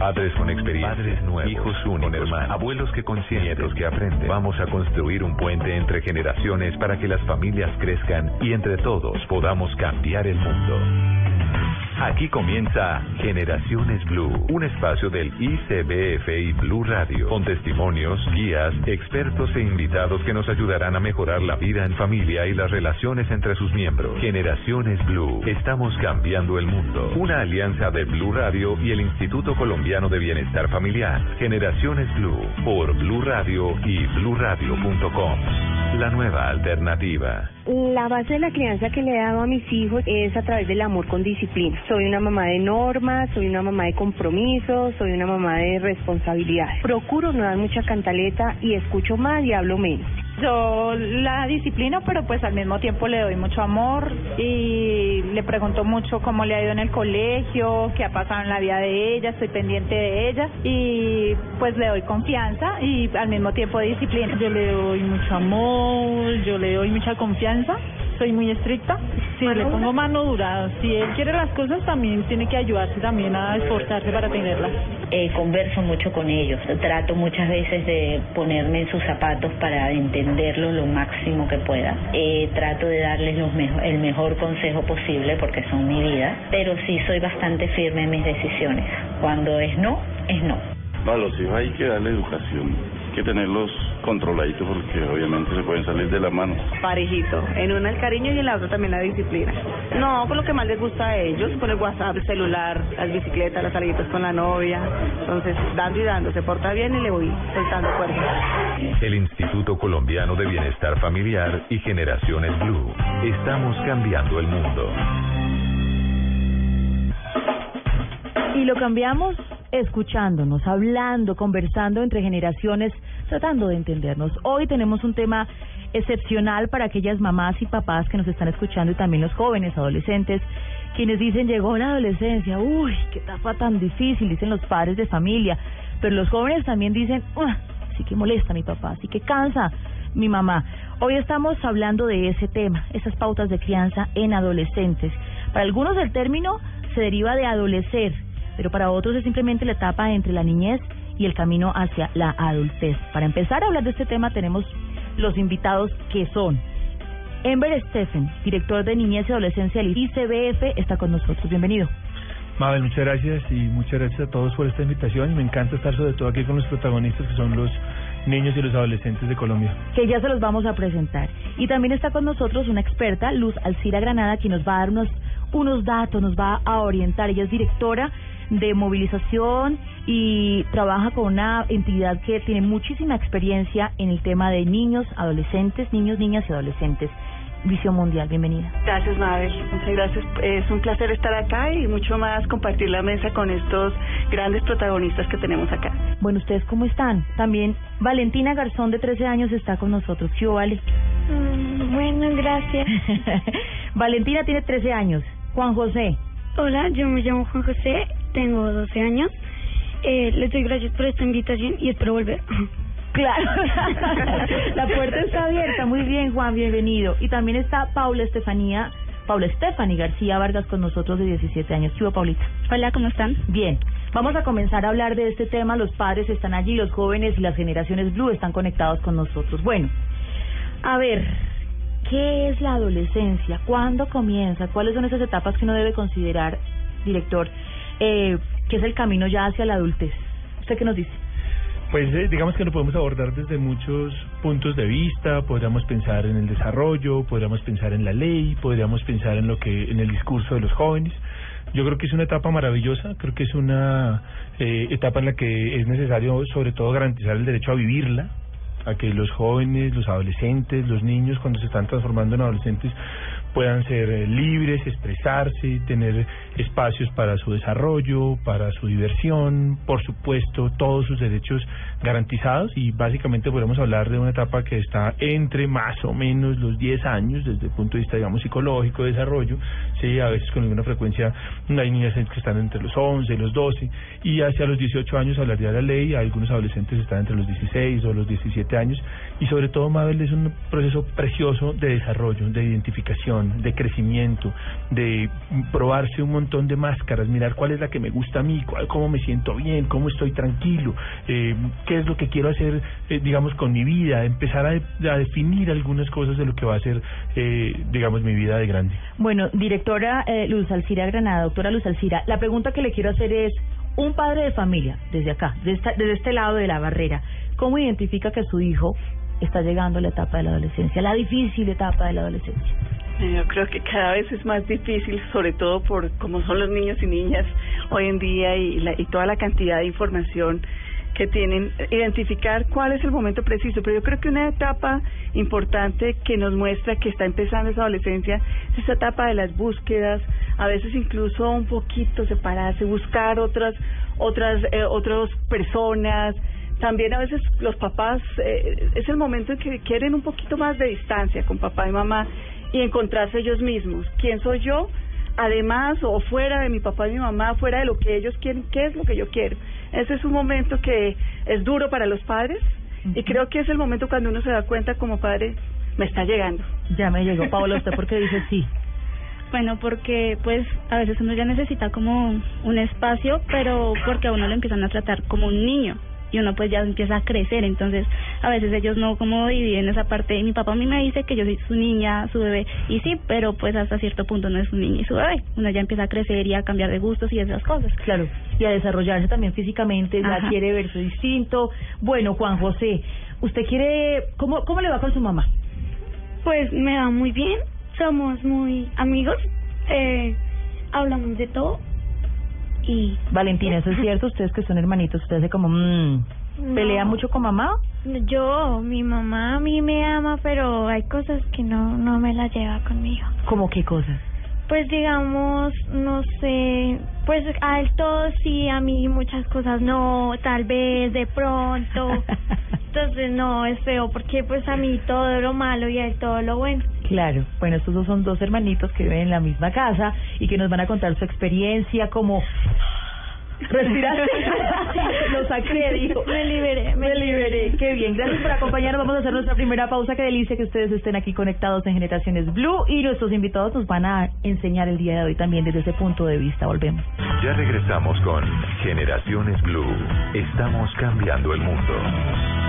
Padres con experiencia, padres nuevos, hijos únicos, hermanos, abuelos que consienten, nietos que aprenden. Vamos a construir un puente entre generaciones para que las familias crezcan y entre todos podamos cambiar el mundo. Aquí comienza Generaciones Blue, un espacio del ICBF y Blue Radio, con testimonios, guías, expertos e invitados que nos ayudarán a mejorar la vida en familia y las relaciones entre sus miembros. Generaciones Blue, estamos cambiando el mundo. Una alianza de Blue Radio y el Instituto Colombiano de Bienestar Familiar. Generaciones Blue, por Blue Radio y bluradio.com. La nueva alternativa. La base de la crianza que le he dado a mis hijos es a través del amor con disciplina. Soy una mamá de normas, soy una mamá de compromiso, soy una mamá de responsabilidad. Procuro no dar mucha cantaleta y escucho más y hablo menos. Yo la disciplino, pero pues al mismo tiempo le doy mucho amor y le pregunto mucho cómo le ha ido en el colegio, qué ha pasado en la vida de ella, estoy pendiente de ella y pues le doy confianza y al mismo tiempo disciplina. Yo le doy mucho amor, yo le doy mucha confianza soy muy estricta. Sí, le pongo mano dura. Si él quiere las cosas, también tiene que ayudarse también a esforzarse para tenerlas. Eh, converso mucho con ellos. Trato muchas veces de ponerme en sus zapatos para entenderlo lo máximo que pueda. Eh, trato de darles los el mejor consejo posible porque son mi vida. Pero sí soy bastante firme en mis decisiones. Cuando es no, es no. A los hijos hay que darle educación que tenerlos controladitos porque obviamente se pueden salir de la mano. Parejito, en una el cariño y en la otra también la disciplina. No, con lo que más les gusta a ellos, con el WhatsApp, el celular, las bicicletas, las salidas con la novia. Entonces, dando y dando, se porta bien y le voy soltando cuerdas. El Instituto Colombiano de Bienestar Familiar y Generaciones Blue. Estamos cambiando el mundo. Y lo cambiamos escuchándonos, hablando, conversando entre generaciones, tratando de entendernos. Hoy tenemos un tema excepcional para aquellas mamás y papás que nos están escuchando y también los jóvenes, adolescentes, quienes dicen llegó la adolescencia, uy, qué etapa tan difícil, dicen los padres de familia, pero los jóvenes también dicen, sí que molesta mi papá, sí que cansa mi mamá. Hoy estamos hablando de ese tema, esas pautas de crianza en adolescentes. Para algunos el término se deriva de adolecer, pero para otros es simplemente la etapa entre la niñez y el camino hacia la adultez. Para empezar a hablar de este tema tenemos los invitados que son Ember Stephen, director de Niñez y Adolescencia del ICBF, está con nosotros. Bienvenido. Mabel, muchas gracias y muchas gracias a todos por esta invitación. Me encanta estar sobre todo aquí con los protagonistas que son los niños y los adolescentes de Colombia. Que ya se los vamos a presentar. Y también está con nosotros una experta, Luz Alcira Granada, quien nos va a dar unos, unos datos, nos va a orientar. Ella es directora de movilización y trabaja con una entidad que tiene muchísima experiencia en el tema de niños, adolescentes, niños, niñas y adolescentes. Visión Mundial, bienvenida. Gracias, Mabel. Muchas gracias. Es un placer estar acá y mucho más compartir la mesa con estos grandes protagonistas que tenemos acá. Bueno, ¿ustedes cómo están? También Valentina Garzón, de 13 años, está con nosotros. ¿Qué vale? Mm, bueno, gracias. Valentina tiene 13 años. Juan José. Hola, yo me llamo Juan José tengo 12 años. Eh, les doy gracias por esta invitación y espero volver. Claro, la puerta está abierta. Muy bien, Juan, bienvenido. Y también está Paula Estefanía, Paula Estefani García Vargas con nosotros de 17 años. ¿Qué Paulita? Hola, ¿cómo están? Bien. Vamos a comenzar a hablar de este tema. Los padres están allí, los jóvenes y las generaciones Blue están conectados con nosotros. Bueno, a ver, ¿qué es la adolescencia? ¿Cuándo comienza? ¿Cuáles son esas etapas que uno debe considerar, director? eh, que es el camino ya hacia la adultez. ¿Usted qué nos dice? Pues eh, digamos que lo podemos abordar desde muchos puntos de vista, podríamos pensar en el desarrollo, podríamos pensar en la ley, podríamos pensar en lo que en el discurso de los jóvenes. Yo creo que es una etapa maravillosa, creo que es una eh, etapa en la que es necesario sobre todo garantizar el derecho a vivirla, a que los jóvenes, los adolescentes, los niños cuando se están transformando en adolescentes puedan ser eh, libres, expresarse, tener espacios para su desarrollo, para su diversión, por supuesto, todos sus derechos garantizados. Y básicamente podemos hablar de una etapa que está entre más o menos los 10 años desde el punto de vista, digamos, psicológico, de desarrollo, sí, a veces con alguna frecuencia hay niñas que están entre los 11, los 12 y hacia los 18 años hablaría de la ley, algunos adolescentes están entre los 16 o los 17 años. Y sobre todo, Mabel, es un proceso precioso de desarrollo, de identificación, de crecimiento, de probarse un montón de máscaras, mirar cuál es la que me gusta a mí, cuál, cómo me siento bien, cómo estoy tranquilo, eh, qué es lo que quiero hacer, eh, digamos, con mi vida, empezar a, definir algunas cosas de lo que va a ser, eh, digamos, mi vida de grande. Bueno, directora eh, Luz Alcira Granada, doctora Luz Alcira, la pregunta que le quiero hacer es, un padre de familia, desde acá, desde, esta, desde este lado de la barrera, ¿cómo identifica que su hijo está llegando a la etapa de la adolescencia, la difícil etapa de la adolescencia? Yo creo que cada vez es más difícil, sobre todo por cómo son los niños y niñas hoy en día y, la, y toda la cantidad de información que tienen, identificar cuál es el momento preciso. Pero yo creo que una etapa importante que nos muestra que está empezando esa adolescencia es esa etapa de las búsquedas, a veces incluso un poquito separarse, buscar otras, otras, eh, otras personas, también a veces los papás eh, es el momento en que quieren un poquito más de distancia con papá y mamá y encontrarse ellos mismos. ¿Quién soy yo? Además o fuera de mi papá y mi mamá, fuera de lo que ellos quieren, ¿qué es lo que yo quiero? Ese es un momento que es duro para los padres y creo que es el momento cuando uno se da cuenta como padre, me está llegando. Ya me llegó, Paola, ¿usted por qué dice sí? Bueno, porque pues a veces uno ya necesita como un espacio, pero porque a uno lo empiezan a tratar como un niño y uno pues ya empieza a crecer, entonces a veces ellos no como dividen esa parte, mi papá a mí me dice que yo soy su niña, su bebé, y sí, pero pues hasta cierto punto no es su niña y su bebé, uno ya empieza a crecer y a cambiar de gustos y esas cosas. Claro, y a desarrollarse también físicamente, ya quiere verse distinto. Bueno, Juan José, ¿usted quiere, cómo, cómo le va con su mamá? Pues me va muy bien, somos muy amigos, eh, hablamos de todo y Valentina, ¿eso es cierto? Ustedes que son hermanitos, ustedes de como, mmm, ¿pelea mucho con mamá? Yo, mi mamá a mí me ama, pero hay cosas que no no me las lleva conmigo. ¿Cómo qué cosas? Pues digamos, no sé, pues a él todo sí, a mí muchas cosas no, tal vez de pronto. Entonces no, es feo porque pues a mí todo lo malo y a él todo lo bueno. Claro, bueno, estos dos son dos hermanitos que viven en la misma casa y que nos van a contar su experiencia como respiraste lo saqué dijo me liberé me, liberé. Qué bien. Gracias por acompañarnos. Vamos a hacer nuestra primera pausa. Qué delicia que ustedes estén aquí conectados en Generaciones Blue y nuestros invitados nos van a enseñar el día de hoy también desde ese punto de vista. Volvemos. Ya regresamos con Generaciones Blue. Estamos cambiando el mundo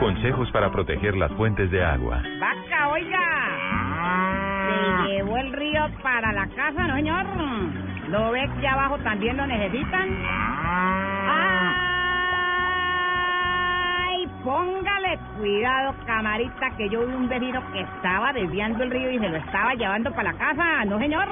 Consejos para proteger las fuentes de agua. Vaca, oiga. Se llevó el río para la casa, ¿no, señor? ¿Lo ve que abajo también lo necesitan? ¡Ay! Póngale cuidado, camarita, que yo vi un vecino que estaba desviando el río y se lo estaba llevando para la casa, ¿no, señor?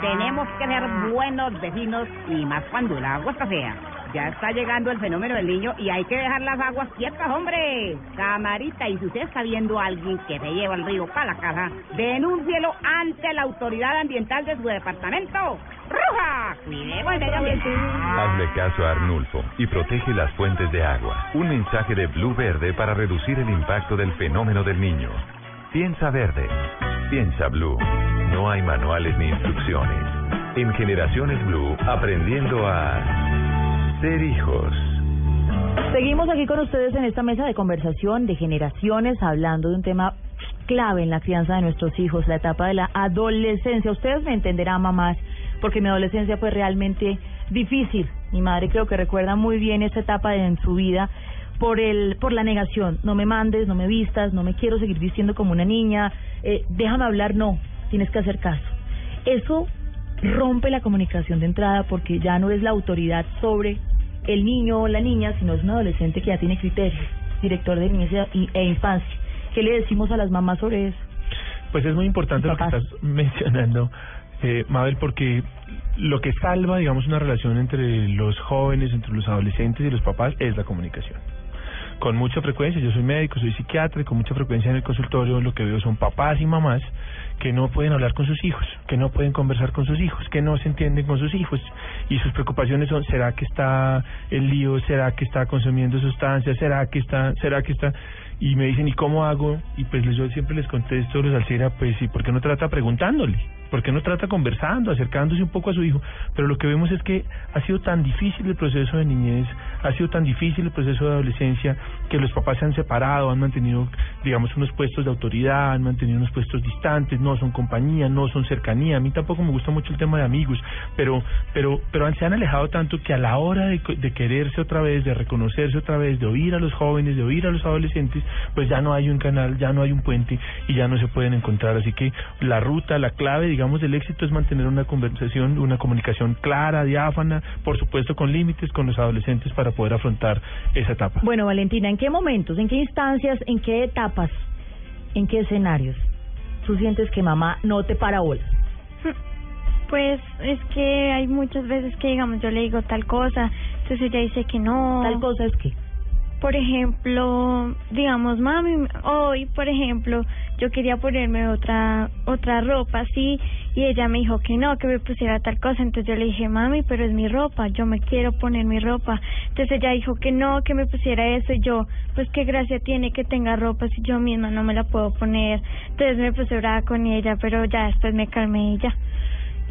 Tenemos que ser buenos vecinos y más cuando el agua está fea. Ya está llegando el fenómeno del niño y hay que dejar las aguas quietas, hombre. Camarita, y si usted está viendo a alguien que se lleva el río para la casa, denúncielo ante la autoridad ambiental de su departamento. ¡Ruja! Cuidemos el medio ambiente. Hazle caso a Arnulfo y protege las fuentes de agua. Un mensaje de Blue Verde para reducir el impacto del fenómeno del niño. Piensa verde. Piensa Blue. No hay manuales ni instrucciones. En Generaciones Blue, aprendiendo a hijos. Seguimos aquí con ustedes en esta mesa de conversación de generaciones, hablando de un tema clave en la crianza de nuestros hijos, la etapa de la adolescencia. Ustedes me entenderán, mamás, porque mi adolescencia fue realmente difícil. Mi madre creo que recuerda muy bien esa etapa en su vida por el por la negación. No me mandes, no me vistas, no me quiero seguir vistiendo como una niña. Eh, déjame hablar, no. Tienes que hacer caso. Eso rompe la comunicación de entrada porque ya no es la autoridad sobre el niño o la niña, sino es un adolescente que ya tiene criterios, director de niñez e infancia. ¿Qué le decimos a las mamás sobre eso? Pues es muy importante lo que estás mencionando, eh, Mabel, porque lo que salva, digamos, una relación entre los jóvenes, entre los adolescentes y los papás es la comunicación. Con mucha frecuencia, yo soy médico, soy psiquiatra y con mucha frecuencia en el consultorio lo que veo son papás y mamás que no pueden hablar con sus hijos, que no pueden conversar con sus hijos, que no se entienden con sus hijos y sus preocupaciones son ¿será que está el lío? ¿Será que está consumiendo sustancias? ¿Será que está será que está y me dicen ¿y cómo hago? Y pues yo siempre les contesto, los pues ¿y por qué no trata preguntándole? ¿Por qué no trata conversando, acercándose un poco a su hijo? Pero lo que vemos es que ha sido tan difícil el proceso de niñez, ha sido tan difícil el proceso de adolescencia, que los papás se han separado, han mantenido, digamos, unos puestos de autoridad, han mantenido unos puestos distantes, no son compañía, no son cercanía. A mí tampoco me gusta mucho el tema de amigos, pero pero pero se han alejado tanto que a la hora de, de quererse otra vez, de reconocerse otra vez, de oír a los jóvenes, de oír a los adolescentes, pues ya no hay un canal, ya no hay un puente y ya no se pueden encontrar. Así que la ruta, la clave, digamos, del éxito es mantener una conversación, una comunicación clara, diáfana, por supuesto con límites con los adolescentes para poder afrontar esa etapa. Bueno, Valentina, ¿en qué momentos, en qué instancias, en qué etapas, en qué escenarios tú sientes que mamá no te para bola? Pues es que hay muchas veces que, digamos, yo le digo tal cosa, entonces ella dice que no. ¿Tal cosa es qué? Por ejemplo, digamos, mami, hoy, por ejemplo, yo quería ponerme otra otra ropa así y ella me dijo que no, que me pusiera tal cosa, entonces yo le dije, mami, pero es mi ropa, yo me quiero poner mi ropa. Entonces ella dijo que no, que me pusiera eso y yo, pues qué gracia tiene que tenga ropa si yo misma no me la puedo poner. Entonces me puse brava con ella, pero ya después me calmé y ya.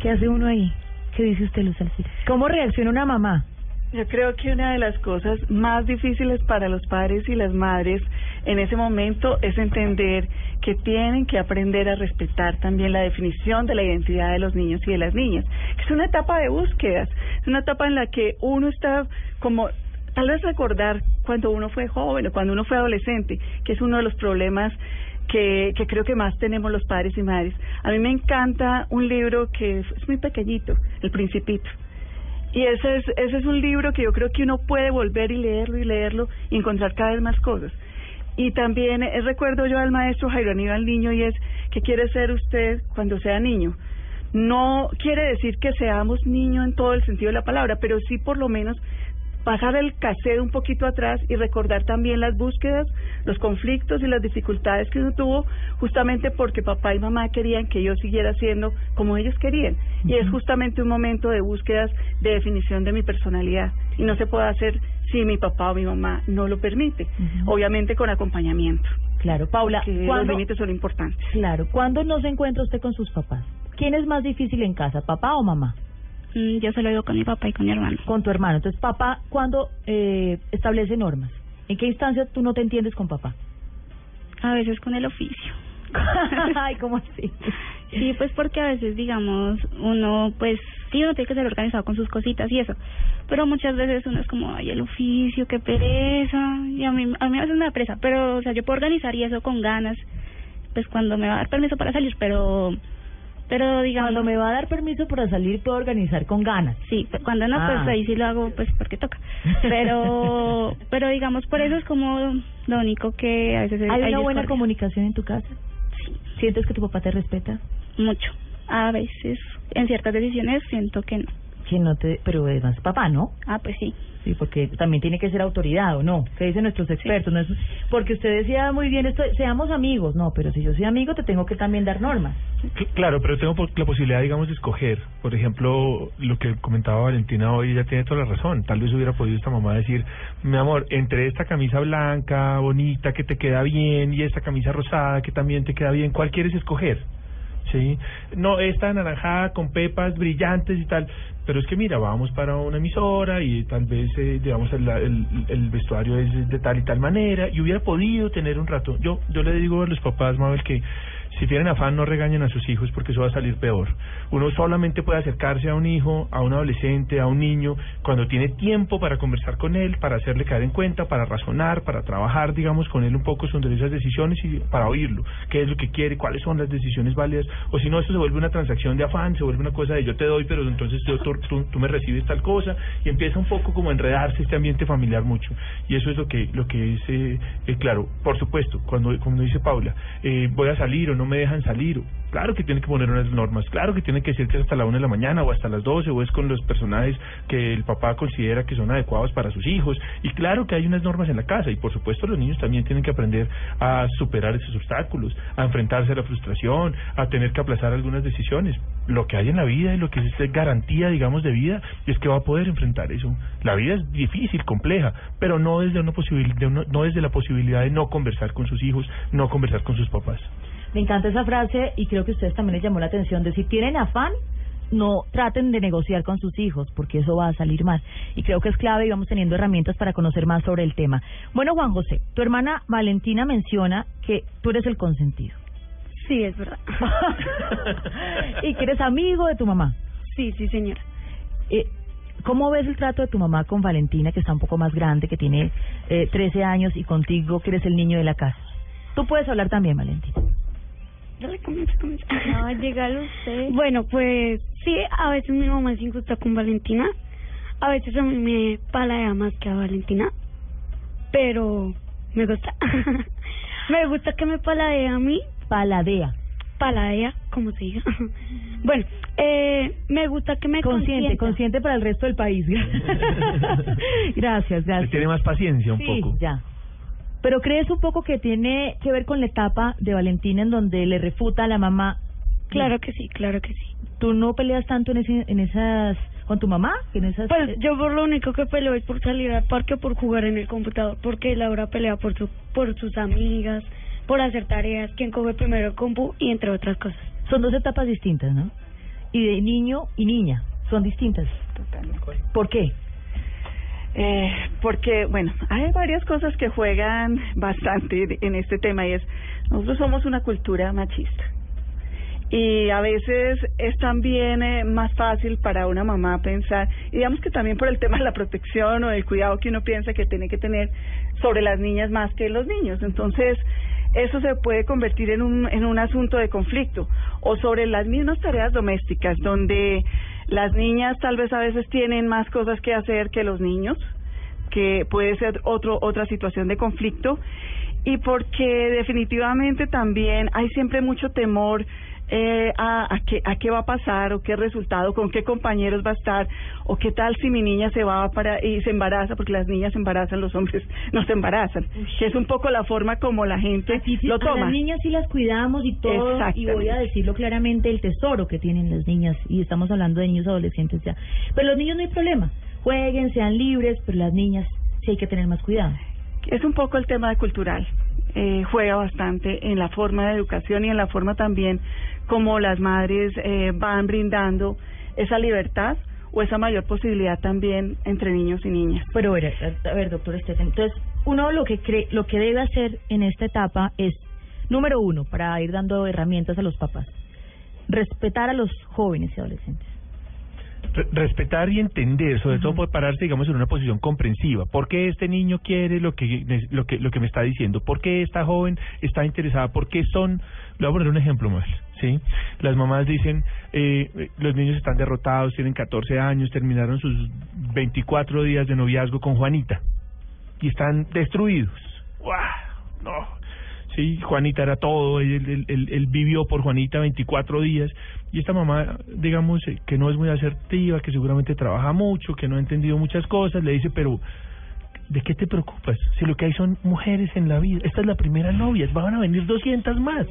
¿Qué hace uno ahí? ¿Qué dice usted, Luz Alcira? ¿Cómo reacciona una mamá? Yo creo que una de las cosas más difíciles para los padres y las madres en ese momento es entender que tienen que aprender a respetar también la definición de la identidad de los niños y de las niñas. Es una etapa de búsquedas, es una etapa en la que uno está como tal vez recordar cuando uno fue joven o cuando uno fue adolescente, que es uno de los problemas que, que creo que más tenemos los padres y madres. A mí me encanta un libro que es muy pequeñito, El Principito. Y ese es, ese es un libro que yo creo que uno puede volver y leerlo y leerlo y encontrar cada vez más cosas. Y también eh, recuerdo yo al maestro Jairo Aníbal Niño y es, ¿qué quiere ser usted cuando sea niño? No quiere decir que seamos niños en todo el sentido de la palabra, pero sí por lo menos pasar el cassette un poquito atrás y recordar también las búsquedas, los conflictos y las dificultades que uno tuvo justamente porque papá y mamá querían que yo siguiera siendo como ellos querían. Y es justamente un momento de búsquedas de definición de mi personalidad. Y no se puede hacer si mi papá o mi mamá no lo permite, obviamente con acompañamiento. Claro, Paula, los límites son importantes. Claro, ¿cuándo no se encuentra usted con sus papás? ¿Quién es más difícil en casa, papá o mamá? Mm, yo se lo digo con mi papá y con mi hermano. Con tu hermano. Entonces, papá, ¿cuándo eh, establece normas? ¿En qué instancia tú no te entiendes con papá? A veces con el oficio. Ay, ¿cómo así? Sí, pues porque a veces, digamos, uno, pues, sí, uno tiene que ser organizado con sus cositas y eso. Pero muchas veces uno es como, ay, el oficio, qué pereza. Y a mí, a mí a veces me da pereza. Pero, o sea, yo puedo organizar y eso con ganas, pues cuando me va a dar permiso para salir, pero pero digamos cuando me va a dar permiso para salir puedo organizar con ganas. Sí cuando no pues ah. ahí sí lo hago pues porque toca. Pero pero digamos por eso es como lo único que a veces hay una buena comunicación en tu casa sí. Sientes que tu papá te respeta mucho. A veces en ciertas decisiones siento que no que no te pero además papá no ah pues sí Sí, porque también tiene que ser autoridad, ¿o no? ¿Qué dicen nuestros expertos? No es, porque usted decía muy bien esto, seamos amigos. No, pero si yo soy amigo, te tengo que también dar normas. Claro, pero tengo la posibilidad, digamos, de escoger. Por ejemplo, lo que comentaba Valentina hoy, ella tiene toda la razón. Tal vez hubiera podido esta mamá decir, mi amor, entre esta camisa blanca, bonita, que te queda bien, y esta camisa rosada, que también te queda bien, ¿cuál quieres escoger? ¿sí? No, esta anaranjada con pepas brillantes y tal. Pero es que mira, vamos para una emisora y tal vez, eh, digamos, el, el, el, vestuario es de tal y tal manera y hubiera podido tener un rato. Yo, yo le digo a los papás, Mabel, que si tienen afán, no regañen a sus hijos porque eso va a salir peor. Uno solamente puede acercarse a un hijo, a un adolescente, a un niño, cuando tiene tiempo para conversar con él, para hacerle caer en cuenta, para razonar, para trabajar, digamos, con él un poco sobre esas decisiones y para oírlo. ¿Qué es lo que quiere? ¿Cuáles son las decisiones válidas? O si no, esto se vuelve una transacción de afán, se vuelve una cosa de yo te doy, pero entonces yo, tú, me recibes tal cosa y empieza un poco como a enredarse este ambiente familiar mucho. Y eso es lo que, lo que es, eh, claro, por supuesto, cuando, como dice Paula, eh, voy a salir o no me dejan salir. Claro que tiene que poner unas normas, claro que tiene que decir que es hasta la una de la mañana o hasta las doce o es con los personajes que el papá considera que son adecuados para sus hijos. Y claro que hay unas normas en la casa y por supuesto los niños también tienen que aprender a superar esos obstáculos, a enfrentarse a la frustración, a tener que aplazar algunas decisiones. Lo que hay en la vida y lo que es garantía, digamos, de vida es que va a poder enfrentar eso. La vida es difícil, compleja, pero no desde, una no desde la posibilidad de no conversar con sus hijos, no conversar con sus papás. Me encanta esa frase y creo que a ustedes también les llamó la atención de si tienen afán, no traten de negociar con sus hijos porque eso va a salir mal. Y creo que es clave y vamos teniendo herramientas para conocer más sobre el tema. Bueno, Juan José, tu hermana Valentina menciona que tú eres el consentido. Sí, es verdad. ¿Y que eres amigo de tu mamá? Sí, sí, señora. Eh, ¿Cómo ves el trato de tu mamá con Valentina, que está un poco más grande, que tiene eh, 13 años, y contigo, que eres el niño de la casa? Tú puedes hablar también, Valentina. Dale, comienza, comienza. No, usted. Bueno, pues sí, a veces mi mamá es injusta con Valentina. A veces a mí me paladea más que a Valentina. Pero me gusta. me gusta que me paladee a mí. Paladea. Paladea, como se diga. bueno, eh, me gusta que me Consciente, consienta. consciente para el resto del país. gracias, gracias. Tiene más paciencia un Sí, poco. ya. Pero crees un poco que tiene que ver con la etapa de Valentina en donde le refuta a la mamá. Claro que sí, claro que sí. ¿Tú no peleas tanto en, ese, en esas con tu mamá? En esas Pues yo por lo único que peleo es por salir al parque o por jugar en el computador, porque Laura pelea por su, por sus amigas, por hacer tareas, quien coge primero el compu y entre otras cosas. son dos etapas distintas, ¿no? Y de niño y niña son distintas. ¿Por qué? Eh, porque, bueno, hay varias cosas que juegan bastante en este tema y es, nosotros somos una cultura machista. Y a veces es también eh, más fácil para una mamá pensar, y digamos que también por el tema de la protección o del cuidado que uno piensa que tiene que tener sobre las niñas más que los niños. Entonces, eso se puede convertir en un, en un asunto de conflicto. O sobre las mismas tareas domésticas, donde las niñas tal vez a veces tienen más cosas que hacer que los niños, que puede ser otro, otra situación de conflicto. Y porque definitivamente también hay siempre mucho temor eh, a, a, qué, a qué va a pasar o qué resultado, con qué compañeros va a estar o qué tal si mi niña se va para y se embaraza, porque las niñas se embarazan, los hombres no se embarazan. Que es un poco la forma como la gente lo A toma. las niñas sí las cuidamos y todo, y voy a decirlo claramente, el tesoro que tienen las niñas, y estamos hablando de niños adolescentes ya. Pero los niños no hay problema, jueguen, sean libres, pero las niñas sí hay que tener más cuidado. Es un poco el tema de cultural. Eh, juega bastante en la forma de educación y en la forma también como las madres eh, van brindando esa libertad o esa mayor posibilidad también entre niños y niñas. Pero a ver, a ver, doctor Estefan, entonces uno lo que cree, lo que debe hacer en esta etapa es, número uno, para ir dando herramientas a los papás, respetar a los jóvenes y adolescentes. Re- respetar y entender, sobre todo por pararse, digamos, en una posición comprensiva. ¿Por qué este niño quiere lo que, lo que, lo que me está diciendo? ¿Por qué esta joven está interesada? ¿Por qué son...? Le voy a poner un ejemplo más, ¿sí? Las mamás dicen, eh, los niños están derrotados, tienen 14 años, terminaron sus 24 días de noviazgo con Juanita y están destruidos. ¡Guau! No. Sí, Juanita era todo, él- él vivió por Juanita 24 días y esta mamá, digamos, eh, que no es muy asertiva, que seguramente trabaja mucho, que no ha entendido muchas cosas, le dice, pero ¿de qué te preocupas? Si lo que hay son mujeres en la vida, esta es la primera novia, van a venir 200 más.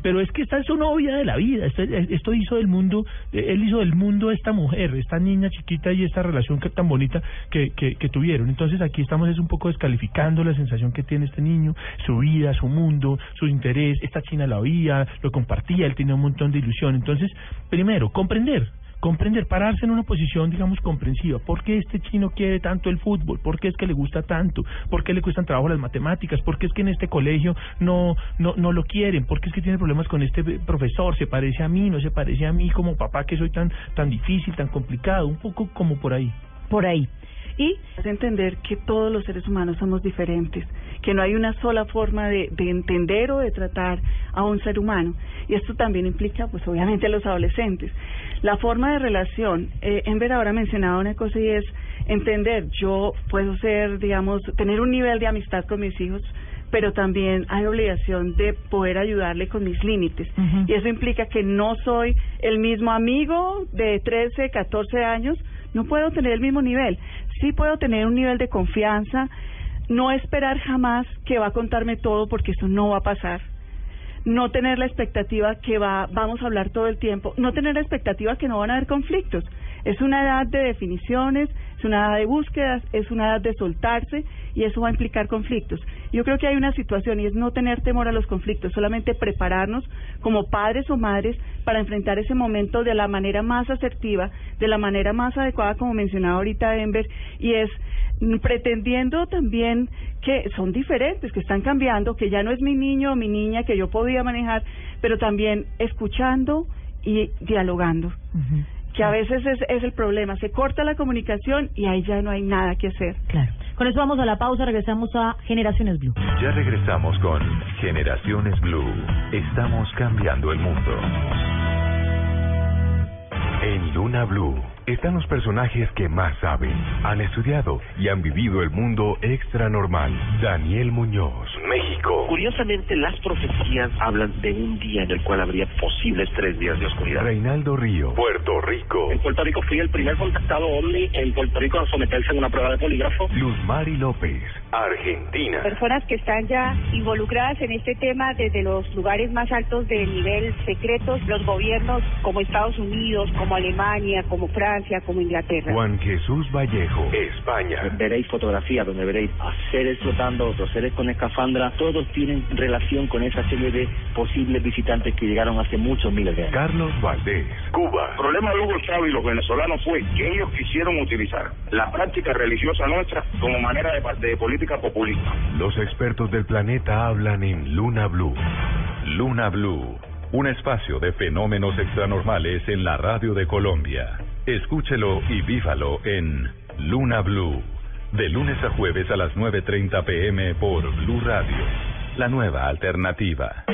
Pero es que esta es su novia de la vida, esto, esto hizo del mundo, eh, él hizo del mundo esta mujer, esta niña chiquita y esta relación que tan bonita que, que, que tuvieron. Entonces aquí estamos es un poco descalificando la sensación que tiene este niño, su vida, su mundo, su interés. Esta china la oía, lo compartía, él tenía un montón de ilusión. Entonces, primero, comprender, comprender, pararse en una posición, digamos, comprensiva. ¿Por qué este chino quiere tanto el fútbol? ¿Por qué es que le gusta tanto? ¿Por qué le cuestan trabajo las matemáticas? ¿Por qué es que en este colegio no, no, no lo quieren? ¿Por qué es que tiene problemas con este profesor? ¿Se parece a mí? ¿No se parece a mí como papá que soy tan, tan difícil, tan complicado? Un poco como por ahí. Por ahí. Y entender que todos los seres humanos somos diferentes, que no hay una sola forma de, de entender o de tratar a un ser humano. Y esto también implica, pues obviamente, a los adolescentes. La forma de relación, eh, Enver ahora mencionaba una cosa y es entender, yo puedo ser, digamos, tener un nivel de amistad con mis hijos, pero también hay obligación de poder ayudarle con mis límites. Y eso implica que no soy el mismo amigo de 13, 14 años, no puedo tener el mismo nivel. Sí puedo tener un nivel de confianza, no esperar jamás que va a contarme todo porque eso no va a pasar. No tener la expectativa que va, vamos a hablar todo el tiempo, no tener la expectativa que no van a haber conflictos. Es una edad de definiciones, es una edad de búsquedas, es una edad de soltarse y eso va a implicar conflictos. Yo creo que hay una situación y es no tener temor a los conflictos, solamente prepararnos como padres o madres para enfrentar ese momento de la manera más asertiva, de la manera más adecuada, como mencionaba ahorita Ember, y es pretendiendo también que son diferentes, que están cambiando, que ya no es mi niño o mi niña que yo podía manejar, pero también escuchando y dialogando que a veces es, es el problema. Se corta la comunicación y ahí ya no hay nada que hacer. Claro. Con eso vamos a la pausa, regresamos a Generaciones Blue. Ya regresamos con Generaciones Blue. Estamos cambiando el mundo. En Luna Blue están los personajes que más saben, han estudiado y han vivido el mundo extra normal. Daniel Muñoz, México. Curiosamente, las profecías hablan de un día en el cual habría posibles tres días de oscuridad. Reinaldo Río, Puerto Rico. En Puerto Rico fui el primer contactado OVNI en Puerto Rico a someterse a una prueba de polígrafo. Luz Mari López, Argentina. Personas que están ya involucradas en este tema desde los lugares más altos del nivel secretos, los gobiernos como Estados Unidos, como Alemania, como Francia, como Inglaterra. Juan Jesús Vallejo, España. Veréis fotografías donde veréis a seres flotando, otros seres con escafandra, todos tienen relación con esa serie de posibles visitantes que llegaron hace muchos miles de años. Carlos Valdés, Cuba. El problema de Hugo Chávez y los venezolanos fue que ellos quisieron utilizar la práctica religiosa nuestra como manera de, de política populista. Los expertos del planeta hablan en Luna Blue. Luna Blue, un espacio de fenómenos extranormales en la radio de Colombia. Escúchelo y vívalo en Luna Blue, de lunes a jueves a las 9.30 pm por Blue Radio, la nueva alternativa.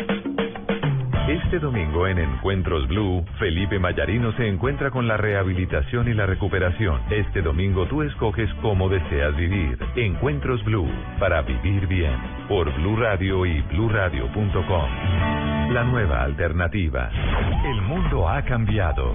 Este domingo en Encuentros Blue, Felipe Mayarino se encuentra con la rehabilitación y la recuperación. Este domingo tú escoges cómo deseas vivir. Encuentros Blue, para vivir bien, por Blue Radio y bluradio.com. La nueva alternativa. El mundo ha cambiado.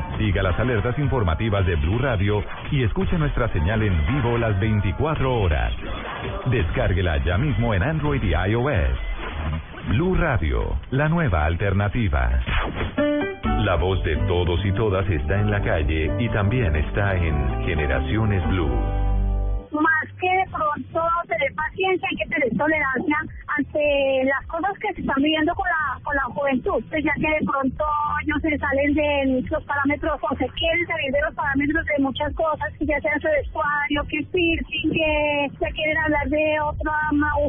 Siga las alertas informativas de Blue Radio y escuche nuestra señal en vivo las 24 horas. Descárguela ya mismo en Android y iOS. Blue Radio, la nueva alternativa. La voz de todos y todas está en la calle y también está en Generaciones Blue. Que de pronto tener paciencia, hay que tener tolerancia ante las cosas que se están viviendo con la, con la juventud, pues ya que de pronto ellos se salen de los parámetros o se quieren salir de los parámetros de muchas cosas, ya sea su vestuario, que piercing, que se quieren hablar de otra,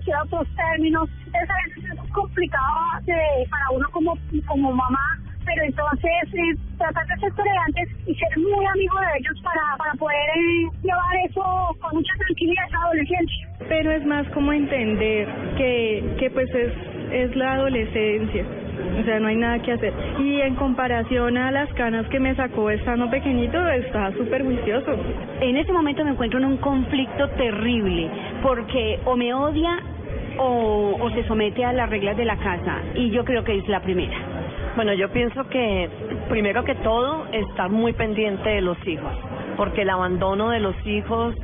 sea, otros términos, entonces a veces es complicado de- para uno como, como mamá pero entonces eh, tratar de ser tolerantes y ser muy amigo de ellos para, para poder eh, llevar eso con mucha tranquilidad a esa adolescencia. pero es más como entender que, que pues es, es la adolescencia. O sea, no hay nada que hacer. Y en comparación a las canas que me sacó estando pequeñito, está súper juicioso. En ese momento me encuentro en un conflicto terrible, porque o me odia o, o se somete a las reglas de la casa, y yo creo que es la primera. Bueno, yo pienso que primero que todo estar muy pendiente de los hijos, porque el abandono de los hijos,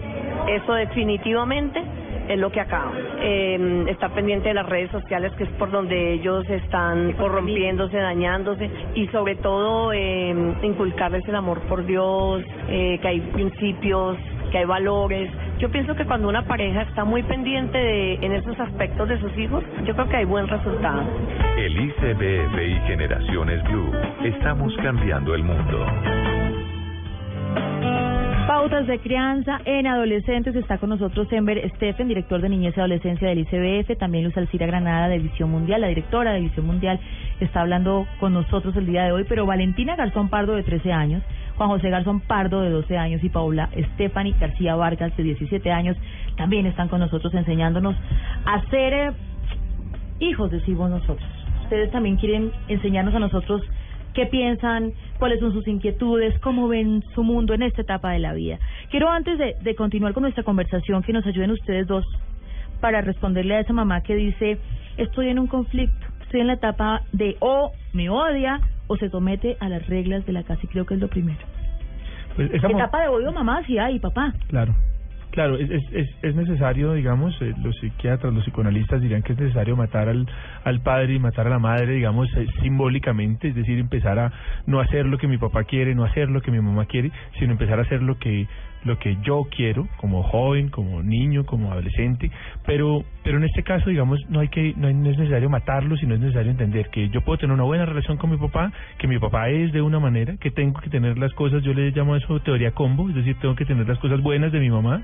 eso definitivamente es lo que acaba. Eh, estar pendiente de las redes sociales, que es por donde ellos están corrompiéndose, dañándose, y sobre todo eh, inculcarles el amor por Dios, eh, que hay principios, que hay valores. Yo pienso que cuando una pareja está muy pendiente de, en esos aspectos de sus hijos, yo creo que hay buen resultado. El ICBF y Generaciones Blue. Estamos cambiando el mundo. Pautas de crianza en adolescentes. Está con nosotros Ember Stephen, director de Niñez y Adolescencia del ICBF. También Luz Alcira Granada de Visión Mundial, la directora de Visión Mundial, está hablando con nosotros el día de hoy. Pero Valentina Garzón Pardo, de 13 años, Juan José Garzón Pardo, de 12 años, y Paula Stephanie García Vargas, de 17 años, también están con nosotros enseñándonos a ser eh, hijos, decimos nosotros. Ustedes también quieren enseñarnos a nosotros qué piensan, cuáles son sus inquietudes, cómo ven su mundo en esta etapa de la vida. Quiero antes de, continuar con nuestra conversación que nos ayuden ustedes dos para responderle a esa mamá que dice, estoy en un conflicto, estoy en la etapa de o me odia o se somete a las reglas de la casa y creo que es lo primero. Pues esa Etapa de odio mamá, sí hay, papá. Claro. Claro, es, es, es, es necesario, digamos, eh, los psiquiatras, los psicoanalistas dirían que es necesario matar al, al padre y matar a la madre, digamos, eh, simbólicamente, es decir, empezar a no hacer lo que mi papá quiere, no hacer lo que mi mamá quiere, sino empezar a hacer lo que lo que yo quiero como joven, como niño, como adolescente, pero pero en este caso, digamos, no hay que no, es necesario matarlo, sino es necesario entender que yo puedo tener una buena relación con mi papá, que mi papá es de una manera, que tengo que tener las cosas, yo le llamo eso teoría combo, es decir, tengo que tener las cosas buenas de mi mamá,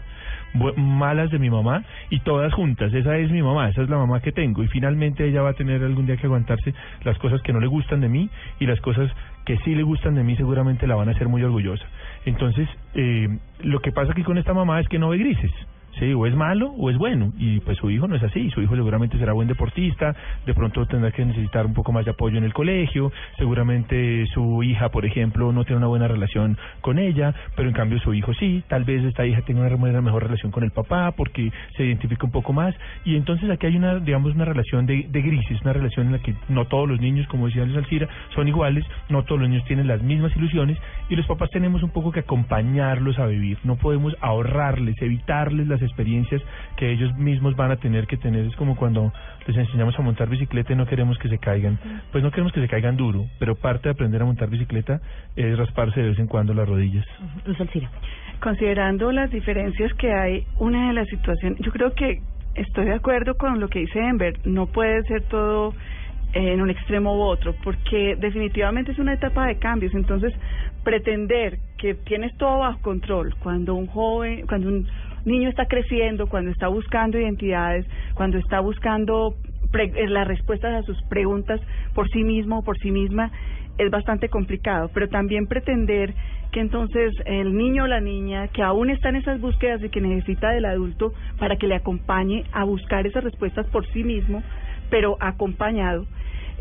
malas de mi mamá y todas juntas. Esa es mi mamá, esa es la mamá que tengo y finalmente ella va a tener algún día que aguantarse las cosas que no le gustan de mí y las cosas que sí le gustan de mí seguramente la van a hacer muy orgullosa. Entonces, eh, lo que pasa aquí con esta mamá es que no ve grises. Sí, o es malo o es bueno. Y pues su hijo no es así. Su hijo seguramente será buen deportista, de pronto tendrá que necesitar un poco más de apoyo en el colegio. Seguramente su hija, por ejemplo, no tiene una buena relación con ella, pero en cambio su hijo sí. Tal vez esta hija tenga una mejor relación con el papá porque se identifica un poco más. Y entonces aquí hay una, digamos, una relación de, de grises, una relación en la que no todos los niños, como decía Luis Alcira, son iguales, no todos los niños tienen las mismas ilusiones y los papás tenemos un poco que acompañarlos a vivir. No podemos ahorrarles, evitarles las experiencias que ellos mismos van a tener que tener. Es como cuando les enseñamos a montar bicicleta y no queremos que se caigan. Pues no queremos que se caigan duro, pero parte de aprender a montar bicicleta es rasparse de vez en cuando las rodillas. Luz Alcira. Considerando las diferencias que hay, una de las situaciones, yo creo que estoy de acuerdo con lo que dice Ember, no puede ser todo en un extremo u otro, porque definitivamente es una etapa de cambios, entonces pretender que tienes todo bajo control cuando un joven, cuando un niño está creciendo, cuando está buscando identidades, cuando está buscando pre- eh, las respuestas a sus preguntas por sí mismo o por sí misma, es bastante complicado, pero también pretender que entonces el niño o la niña que aún está en esas búsquedas y que necesita del adulto para que le acompañe a buscar esas respuestas por sí mismo, pero acompañado,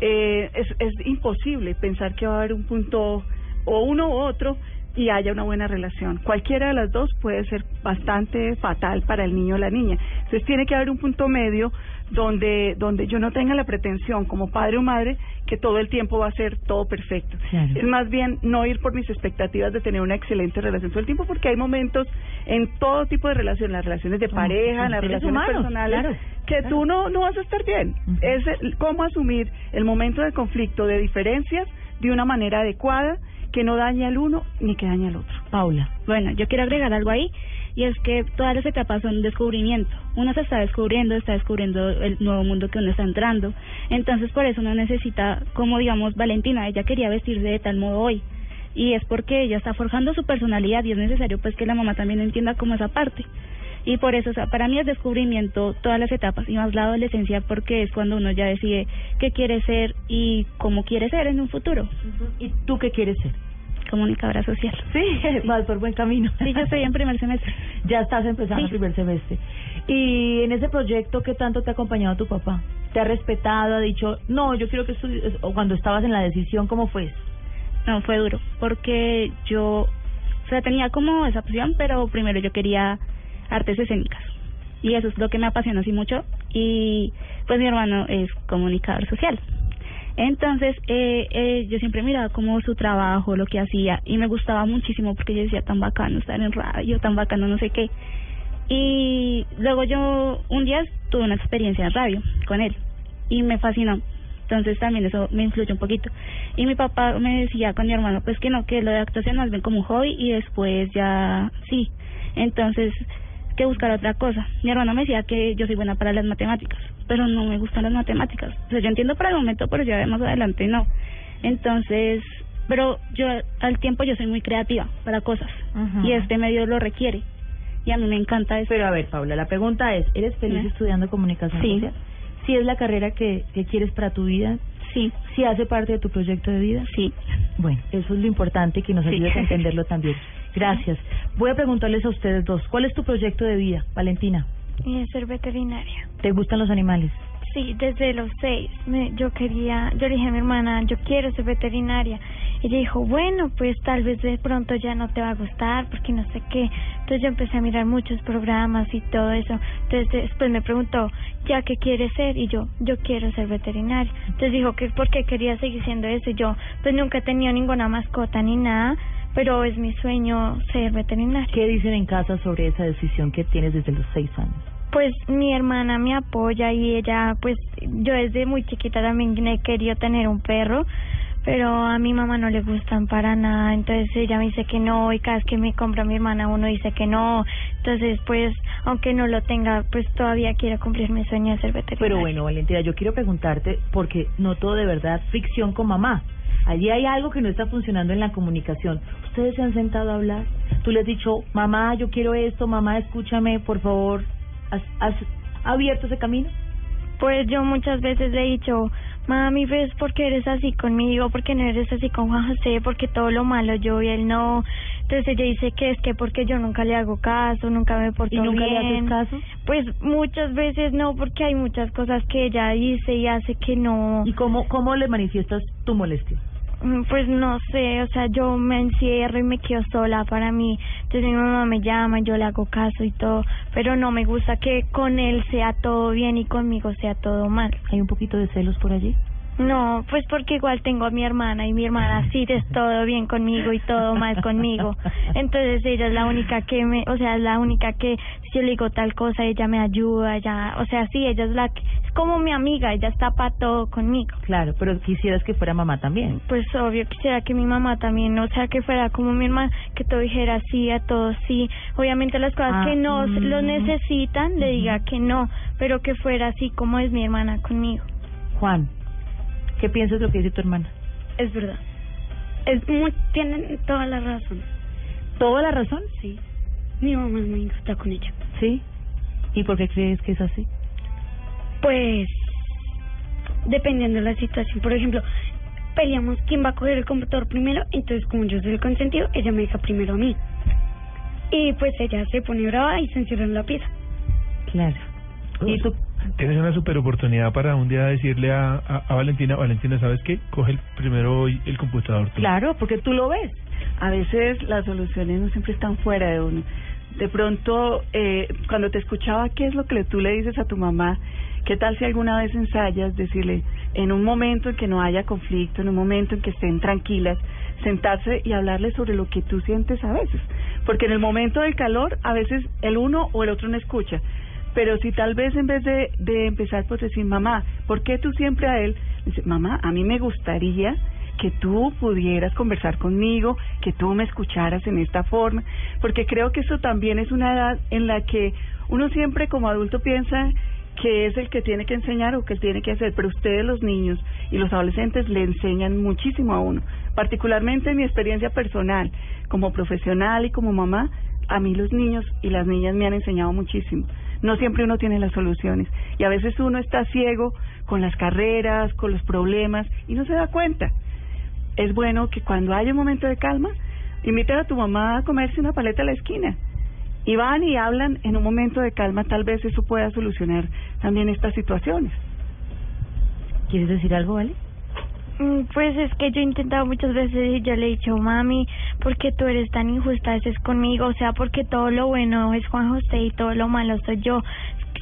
eh, es, es imposible pensar que va a haber un punto o uno u otro y haya una buena relación. Cualquiera de las dos puede ser bastante fatal para el niño o la niña. Entonces tiene que haber un punto medio donde donde yo no tenga la pretensión como padre o madre que todo el tiempo va a ser todo perfecto. Claro. Es más bien no ir por mis expectativas de tener una excelente relación todo el tiempo porque hay momentos en todo tipo de relaciones, las relaciones de pareja, en las relaciones humanos, personales, claro, que claro. tú no no vas a estar bien. Es el- cómo asumir el momento de conflicto, de diferencias de una manera adecuada que no dañe al uno ni que dañe al otro. Paula. Bueno, yo quiero agregar algo ahí y es que todas las etapas son descubrimiento. Uno se está descubriendo, está descubriendo el nuevo mundo que uno está entrando. Entonces, por eso uno necesita, como digamos Valentina, ella quería vestirse de tal modo hoy. Y es porque ella está forjando su personalidad y es necesario pues que la mamá también entienda como esa parte. Y por eso, o sea, para mí es descubrimiento todas las etapas y más la adolescencia porque es cuando uno ya decide qué quiere ser y cómo quiere ser en un futuro. ¿Y tú qué quieres ser? Comunicadora social. Sí, vas por buen camino. Sí, yo estoy en primer semestre. Ya estás empezando Sí. el primer semestre. Y en ese proyecto, ¿qué tanto te ha acompañado tu papá? ¿Te ha respetado? ¿Ha dicho, no, yo quiero que estudies? O cuando estabas en la decisión, ¿cómo fue? No, fue duro, porque yo, o sea, tenía como esa opción, pero primero yo quería artes escénicas. Y eso es lo que me apasiona así mucho. Y pues mi hermano es comunicador social. Entonces, eh, eh, yo siempre miraba como su trabajo, lo que hacía, y me gustaba muchísimo porque yo decía tan bacano estar en radio, tan bacano no sé qué. Y luego yo un día tuve una experiencia en radio con él y me fascinó. Entonces también eso me influyó un poquito. Y mi papá me decía con mi hermano, pues que no, que lo de actuación más bien como un hobby y después ya sí. Entonces, que buscar otra cosa. Mi hermano me decía que yo soy buena para las matemáticas, pero no me gustan las matemáticas. O sea, yo entiendo para el momento, pero ya más adelante no. Entonces, pero yo al tiempo yo soy muy creativa para cosas y este medio lo requiere. Y a mí me encanta eso. Pero a ver, Paula, la pregunta es, ¿eres feliz estudiando comunicación Sí. social? ¿Sí es la carrera que, que quieres para tu vida? Sí. ¿Sí hace parte de tu proyecto de vida? Sí. Bueno, eso es lo importante que nos Sí. ayudes a entenderlo también. Gracias. Voy a preguntarles a ustedes dos, ¿cuál es tu proyecto de vida, Valentina? Y es ser veterinaria. ¿Te gustan los animales? Sí, desde los seis. Me, yo quería, yo le dije a mi hermana, yo quiero ser veterinaria. Y ella dijo, bueno, pues tal vez de pronto ya no te va a gustar porque no sé qué. Entonces yo empecé a mirar muchos programas y todo eso. Entonces después me preguntó, ¿ya qué quieres ser? Y yo, yo quiero ser veterinaria. Entonces dijo que por qué quería seguir siendo eso. Y yo, pues nunca he tenido ninguna mascota ni nada, pero es mi sueño ser veterinaria. ¿Qué dicen en casa sobre esa decisión que tienes desde los seis años? Pues mi hermana me apoya y ella, pues yo desde muy chiquita también he querido tener un perro, pero a mi mamá no le gustan para nada, entonces ella me dice que no y cada vez que me compra mi hermana uno dice que no, entonces pues aunque no lo tenga, pues todavía quiero cumplir mi sueño de ser veterinaria. Pero bueno, Valentina, yo quiero preguntarte, porque noto de verdad fricción con mamá. Allí hay algo que no está funcionando en la comunicación. ¿Ustedes se han sentado a hablar? Tú le has dicho, mamá, yo quiero esto, mamá, escúchame, por favor. ¿Has, has abierto ese camino? Pues yo muchas veces le he dicho, mami, ¿ves por qué eres así conmigo? ¿Por qué no eres así con Juan José? Porque todo lo malo yo y él no. Entonces ella dice que es que porque yo nunca le hago caso, nunca me porto ¿Y nunca le haces caso? Pues muchas veces no, porque hay muchas cosas que ella dice y hace que no. ¿Y cómo, cómo le manifiestas tu molestia? Mm, Pues no sé, o sea, yo me encierro y me quedo sola para mí. Entonces mi mamá me llama, yo le hago caso y todo, pero no me gusta que con él sea todo bien y conmigo sea todo mal. ¿Hay un poquito de celos por allí? No, pues porque igual tengo a mi hermana y mi hermana sí es todo bien conmigo y todo mal conmigo. Entonces ella es la única que me, o sea, es la única que si yo le digo tal cosa ella me ayuda, ella, o sea, sí, ella es la que es como mi amiga, ella está para todo conmigo. Claro, pero quisieras que fuera mamá también. Pues obvio quisiera que mi mamá también, o sea, que fuera como mi hermana, que todo dijera sí a todo sí. Obviamente las cosas Ah, que no mm. lo necesitan, le diga que no, pero que fuera así como es mi hermana conmigo. Juan, ¿qué piensas de lo que dice tu hermana? Es verdad. Es muy, tienen toda la razón. ¿Toda la razón? Sí. Mi mamá es muy injusta con ella. ¿Sí? ¿Y por qué crees que es así? Pues, dependiendo de la situación. Por ejemplo, peleamos quién va a coger el computador primero. Entonces, como yo soy el consentido, ella me deja primero a mí. Y pues ella se pone brava y se encierra en la pieza. Claro. ¿Y tú? Tienes una super oportunidad para un día decirle a, Valentina, Valentina, ¿sabes qué? Coge el, primero hoy el computador. Claro, porque tú lo ves. A veces las soluciones no siempre están fuera de uno. De pronto, eh, cuando te escuchaba, ¿qué es lo que tú le dices a tu mamá? ¿Qué tal si alguna vez ensayas decirle, en un momento en que no haya conflicto, en un momento en que estén tranquilas, sentarse y hablarle sobre lo que tú sientes a veces? Porque en el momento del calor, a veces el uno o el otro no escucha. Pero si tal vez en vez de, de empezar por decir, mamá, ¿por qué tú siempre a él? Dice, mamá, a mí me gustaría que tú pudieras conversar conmigo, que tú me escucharas en esta forma, porque creo que eso también es una edad en la que uno siempre como adulto piensa que es el que tiene que enseñar o que tiene que hacer, pero ustedes los niños y los adolescentes le enseñan muchísimo a uno, particularmente en mi experiencia personal, como profesional y como mamá, a mí los niños y las niñas me han enseñado muchísimo. No siempre uno tiene las soluciones y a veces uno está ciego con las carreras, con los problemas y no se da cuenta. Es bueno que cuando haya un momento de calma, invites a tu mamá a comerse una paleta a la esquina. Y van y hablan en un momento de calma, tal vez eso pueda solucionar también estas situaciones. ¿Quieres decir algo, Vale? Mm, Pues es que yo he intentado muchas veces y yo le he dicho, mami, ¿por qué tú eres tan injusta a veces conmigo? O sea, porque todo lo bueno es Juan José y todo lo malo soy yo.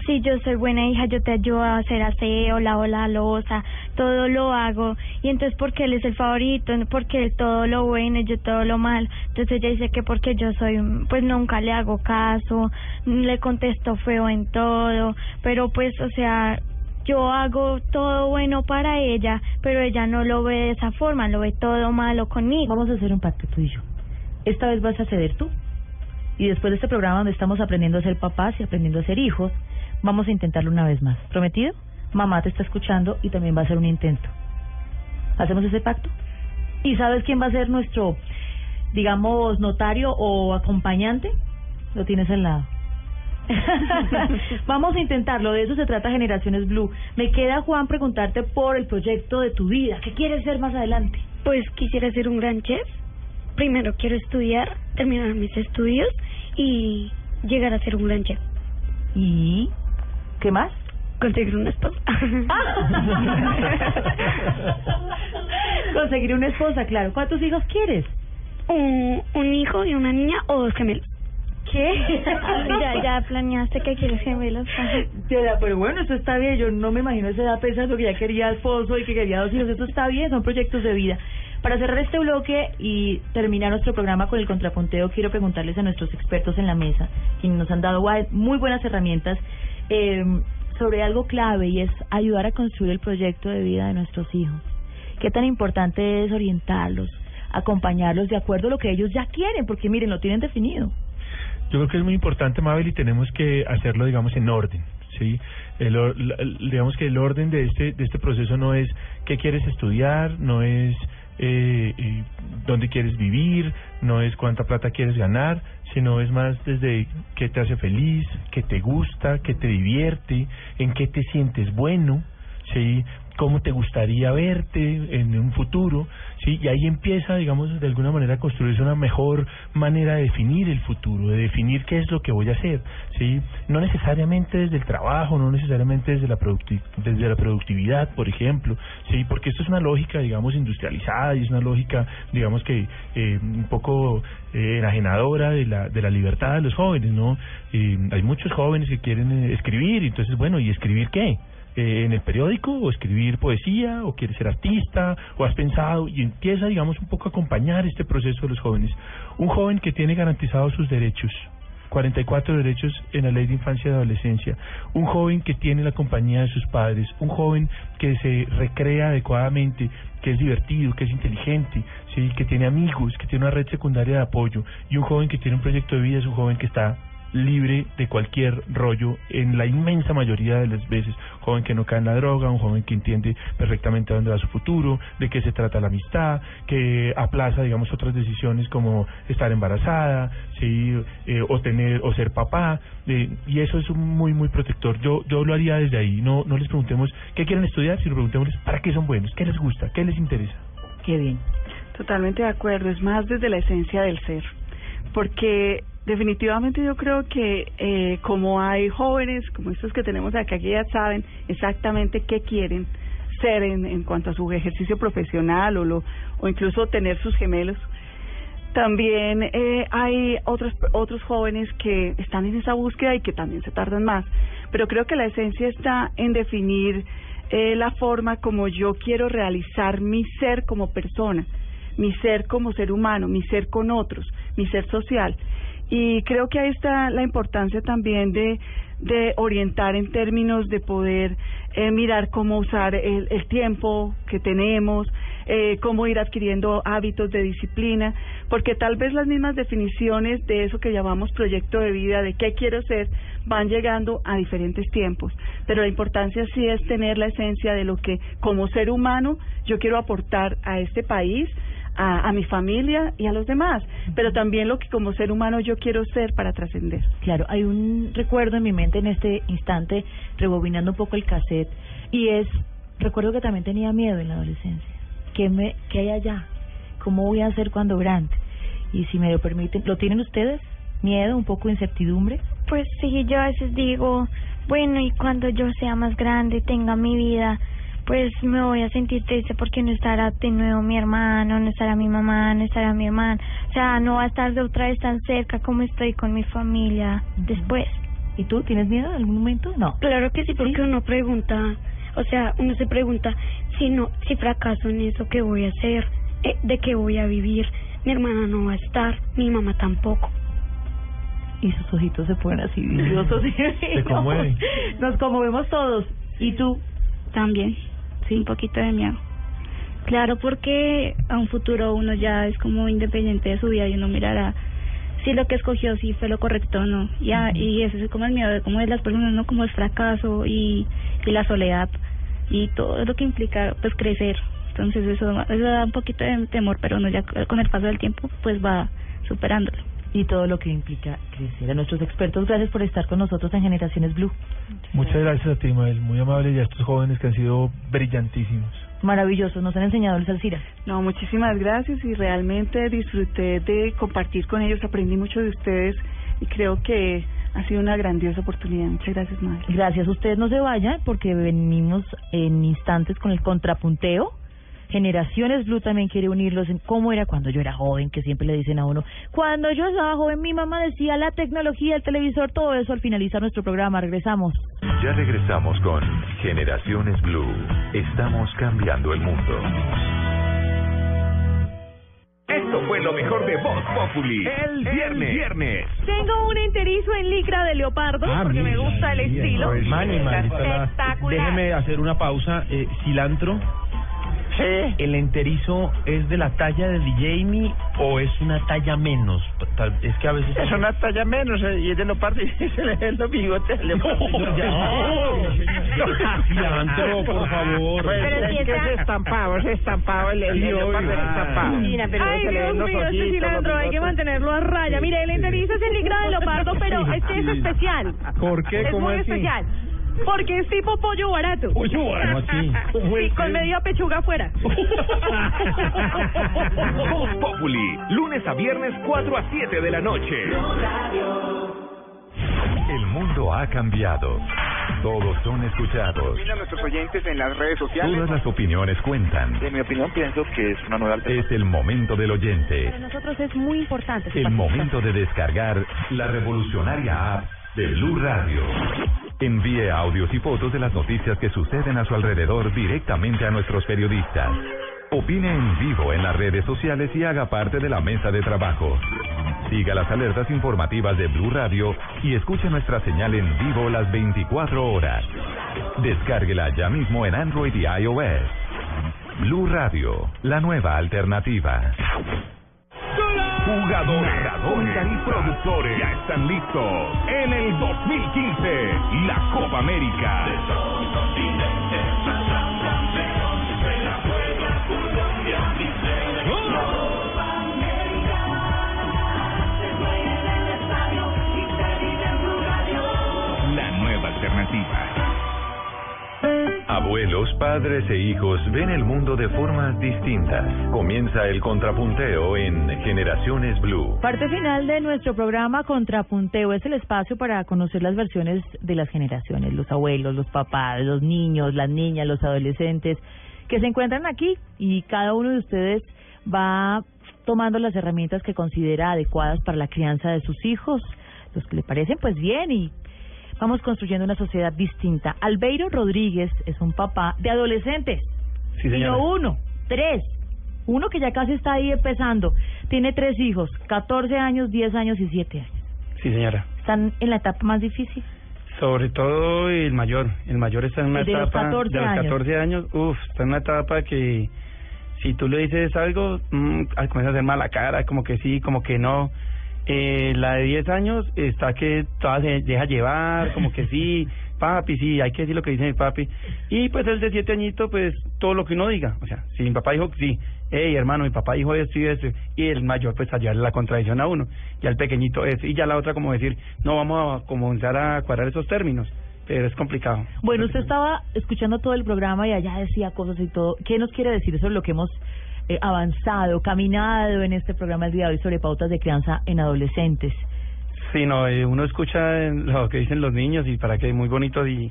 Si yo soy buena hija, yo te ayudo a hacer aseo, lavo la losa, todo lo hago. Y entonces, porque él es el favorito? Porque él todo lo bueno y yo todo lo malo. Entonces ella dice que porque yo soy, pues nunca le hago caso, le contesto feo en todo. Pero pues, o sea, yo hago todo bueno para ella, pero ella no lo ve de esa forma, lo ve todo malo conmigo. Vamos a hacer un pacto tú y yo. Esta vez vas a ceder tú. Y después de este programa donde estamos aprendiendo a ser papás y aprendiendo a ser hijos, vamos a intentarlo una vez más. ¿Prometido? Mamá te está escuchando y también va a ser un intento. ¿Hacemos ese pacto? ¿Y sabes quién va a ser nuestro, digamos, notario o acompañante? Lo tienes al lado. Vamos a intentarlo, de eso se trata Generaciones Blue. Me queda, Juan, preguntarte por el proyecto de tu vida. ¿Qué quieres ser más adelante? Pues quisiera ser un gran chef. Primero quiero estudiar, terminar mis estudios y llegar a ser un gran chef. ¿Y qué más? Conseguir una esposa. Conseguir una esposa, claro. ¿Cuántos hijos quieres? un, un hijo y una niña o dos gemelos. ¿Qué? ya, ya planeaste que quieres gemelos. Ya, Pero bueno, eso está bien. Yo no me imagino esa edad pensando que ya quería esposo y que quería dos hijos. Eso está bien, son proyectos de vida. Para cerrar este bloque y terminar nuestro programa con el contrapunteo, quiero preguntarles a nuestros expertos en la mesa, quienes nos han dado muy buenas herramientas, eh, sobre algo clave y es ayudar a construir el proyecto de vida de nuestros hijos. ¿Qué tan importante es orientarlos, acompañarlos de acuerdo a lo que ellos ya quieren? Porque miren, lo tienen definido. Yo creo que es muy importante, Mabel, y tenemos que hacerlo, digamos, en orden. ¿sí? El, digamos que el orden de este, de este proceso no es qué quieres estudiar, no es eh, dónde quieres vivir, no es cuánta plata quieres ganar, sino es más desde qué te hace feliz, qué te gusta, qué te divierte, en qué te sientes bueno, ¿sí? cómo te gustaría verte en un futuro, ¿sí? Y ahí empieza, digamos, de alguna manera a construirse una mejor manera de definir el futuro, de definir qué es lo que voy a hacer, ¿sí? No necesariamente desde el trabajo, no necesariamente desde la desde la productividad, por ejemplo, ¿sí? Porque esto es una lógica, digamos, industrializada y es una lógica, digamos que eh, un poco eh, enajenadora de la de la libertad de los jóvenes, ¿no? Eh, hay muchos jóvenes que quieren eh, escribir, entonces, bueno, ¿y escribir qué? Eh, en el periódico o escribir poesía o quieres ser artista o has pensado y empieza digamos un poco a acompañar este proceso de los jóvenes. Un joven que tiene garantizados sus derechos 44 derechos en la ley de infancia y adolescencia. Un joven que tiene la compañía de sus padres. Un joven que se recrea adecuadamente que es divertido, que es inteligente, sí, que tiene amigos, que tiene una red secundaria de apoyo. Y un joven que tiene un proyecto de vida es un joven que está libre de cualquier rollo en la inmensa mayoría de las veces. Joven que no cae en la droga, un joven que entiende perfectamente dónde va su futuro, de qué se trata la amistad, que aplaza, digamos, otras decisiones como estar embarazada, sí, eh, o tener o ser papá, eh, y eso es un muy muy protector. Yo yo lo haría desde ahí. No no les preguntemos qué quieren estudiar, sino preguntémosles para qué son buenos, qué les gusta, qué les interesa. Qué bien. Totalmente de acuerdo, es más desde la esencia del ser, porque definitivamente yo creo que eh, como hay jóvenes como estos que tenemos acá que ya saben exactamente qué quieren ser en, en cuanto a su ejercicio profesional o lo o incluso tener sus gemelos. También eh, hay otros otros jóvenes que están en esa búsqueda y que también se tardan más pero creo que la esencia está en definir eh, la forma como yo quiero realizar mi ser como persona mi ser como ser humano mi ser con otros mi ser social y creo que ahí está la importancia también de, de orientar en términos de poder eh, mirar cómo usar el, el tiempo que tenemos, eh, cómo ir adquiriendo hábitos de disciplina, porque tal vez las mismas definiciones de eso que llamamos proyecto de vida, de qué quiero ser, van llegando a diferentes tiempos. Pero la importancia sí es tener la esencia de lo que como ser humano yo quiero aportar a este país, a, a mi familia y a los demás, pero también lo que como ser humano yo quiero ser para trascender. Claro, hay un recuerdo en mi mente en este instante, rebobinando un poco el cassette, y es, recuerdo que también tenía miedo en la adolescencia. ¿Qué, me, qué hay allá? ¿Cómo voy a hacer cuando grande? Y si me lo permiten, ¿lo tienen ustedes? ¿Miedo, un poco de incertidumbre? Pues sí, yo a veces digo, bueno, y cuando yo sea más grande, tenga mi vida, pues me voy a sentir triste porque no estará de nuevo mi hermano, no estará mi mamá, no estará mi hermano. O sea, no va a estar de otra vez tan cerca como estoy con mi familia después. ¿Y tú tienes miedo en algún momento? No. Claro que sí, porque uno pregunta, o sea, uno se pregunta, si no, si fracaso en eso, ¿qué voy a hacer? Eh, ¿De qué voy a vivir? Mi hermana no va a estar, mi mamá tampoco. Y sus ojitos se ponen así vidriosos. Se conmueven. Nos conmovemos todos. ¿Y tú? También, sí, un poquito de miedo. Claro, porque a un futuro uno ya es como independiente de su vida y uno mirará si lo que escogió si fue lo correcto o no. Y, a- y ese es como el miedo de como de las personas, no como el fracaso y, y la soledad y todo lo que implica pues crecer. Entonces eso, eso da un poquito de temor, pero uno ya con el paso del tiempo pues va superándolo. Y todo lo que implica crecer. A nuestros expertos, gracias por estar con nosotros en Generaciones Blue. Muchas gracias a ti, Mael, muy amable y a estos jóvenes que han sido brillantísimos. Maravillosos, nos han enseñado el Alcira. No, muchísimas gracias y realmente disfruté de compartir con ellos, aprendí mucho de ustedes y creo que ha sido una grandiosa oportunidad. Muchas gracias, madre. Gracias, ustedes no se vayan porque venimos en instantes con el contrapunteo. Generaciones Blue también quiere unirlos en cómo era cuando yo era joven, que siempre le dicen a uno, cuando yo estaba joven mi mamá decía la tecnología, el televisor, todo eso al finalizar nuestro programa. Regresamos. Ya regresamos con Generaciones Blue. Estamos cambiando el mundo. Esto fue lo mejor de Voz Populi. El viernes. viernes. Tengo un enterizo en licra de leopardo Ah, porque me mira, gusta el estilo. Mani, mani, espectacular. Déjeme hacer una pausa. Eh, cilantro. Sí. ¿El enterizo es de la talla de Jamie o es una talla menos? Tal- Es que a veces... Es una talla menos eh, y es de leopardo y se le ven los bigotes. Cilantro, por favor. Pues, Pero si es que está- es estampado, es estampado, el, el, Sí, leopardo es oiga. estampado. Mira, pero Ay, se le Dios ven los mío, este cilantro hay que bigotes. mantenerlo a raya. Mire, el enterizo es en licra de leopardo, pero este es especial. ¿Por qué? Es ¿Cómo muy así? especial. Porque es tipo pollo barato. Pollo barato. ¿Cómo así? ¿Cómo Sí, con media pechuga afuera. Voz Populi. Lunes a viernes 4 a 7 de la noche. El mundo ha cambiado. Todos son escuchados. A nuestros oyentes en las redes sociales. Todas las opiniones cuentan. En mi opinión pienso que es una nueva alternativa. Es el momento del oyente. Para nosotros es muy importante. El momento de descargar la revolucionaria app de Blue Radio. Envíe audios y fotos de las noticias que suceden a su alrededor directamente a nuestros periodistas. Opine en vivo en las redes sociales y haga parte de la mesa de trabajo. Siga las alertas informativas de Blue Radio y escuche nuestra señal en vivo las 24 horas. Descárguela ya mismo en Android y iOS. Blue Radio, la nueva alternativa. Jugadores, narradores y productores. ya están listos. En el 2015 la Copa América. Abuelos, padres e hijos ven el mundo de formas distintas. Comienza el contrapunteo en Generaciones Blue. Parte final de nuestro programa Contrapunteo es el espacio para conocer las versiones de las generaciones, los abuelos, los papás, los niños, las niñas, los adolescentes que se encuentran aquí y cada uno de ustedes va tomando las herramientas que considera adecuadas para la crianza de sus hijos, los que le parecen pues bien y vamos construyendo una sociedad distinta. Albeiro Rodríguez es un papá de adolescentes. Sí, y no uno, tres. Uno que ya casi está ahí empezando. Tiene tres hijos, 14 años, 10 años y 7 años. Sí, señora. Están en la etapa más difícil. Sobre todo el mayor. El mayor está en una El de los etapa 14 de los años. 14 años. Uf, está en una etapa que si tú le dices algo, mm, ah, comienza a hacer mala cara, como que sí, como que no. Eh, la de 10 años está que toda se deja llevar, como que sí, papi, sí, hay que decir lo que dice mi papi. Y pues el de 7 añitos, pues todo lo que uno diga. O sea, si mi papá dijo que sí, hey hermano, mi papá dijo esto y esto, y el mayor pues a llevarle la contradicción a uno, y al pequeñito es, y ya la otra como decir, no vamos a comenzar a cuadrar esos términos, pero es complicado. Bueno, usted estaba escuchando todo el programa y allá decía cosas y todo. ¿Qué nos quiere decir sobre lo que hemos eh, avanzado, caminado en este programa el día de hoy sobre pautas de crianza en adolescentes? Sí, no, eh, uno escucha lo que dicen los niños y para que muy bonito y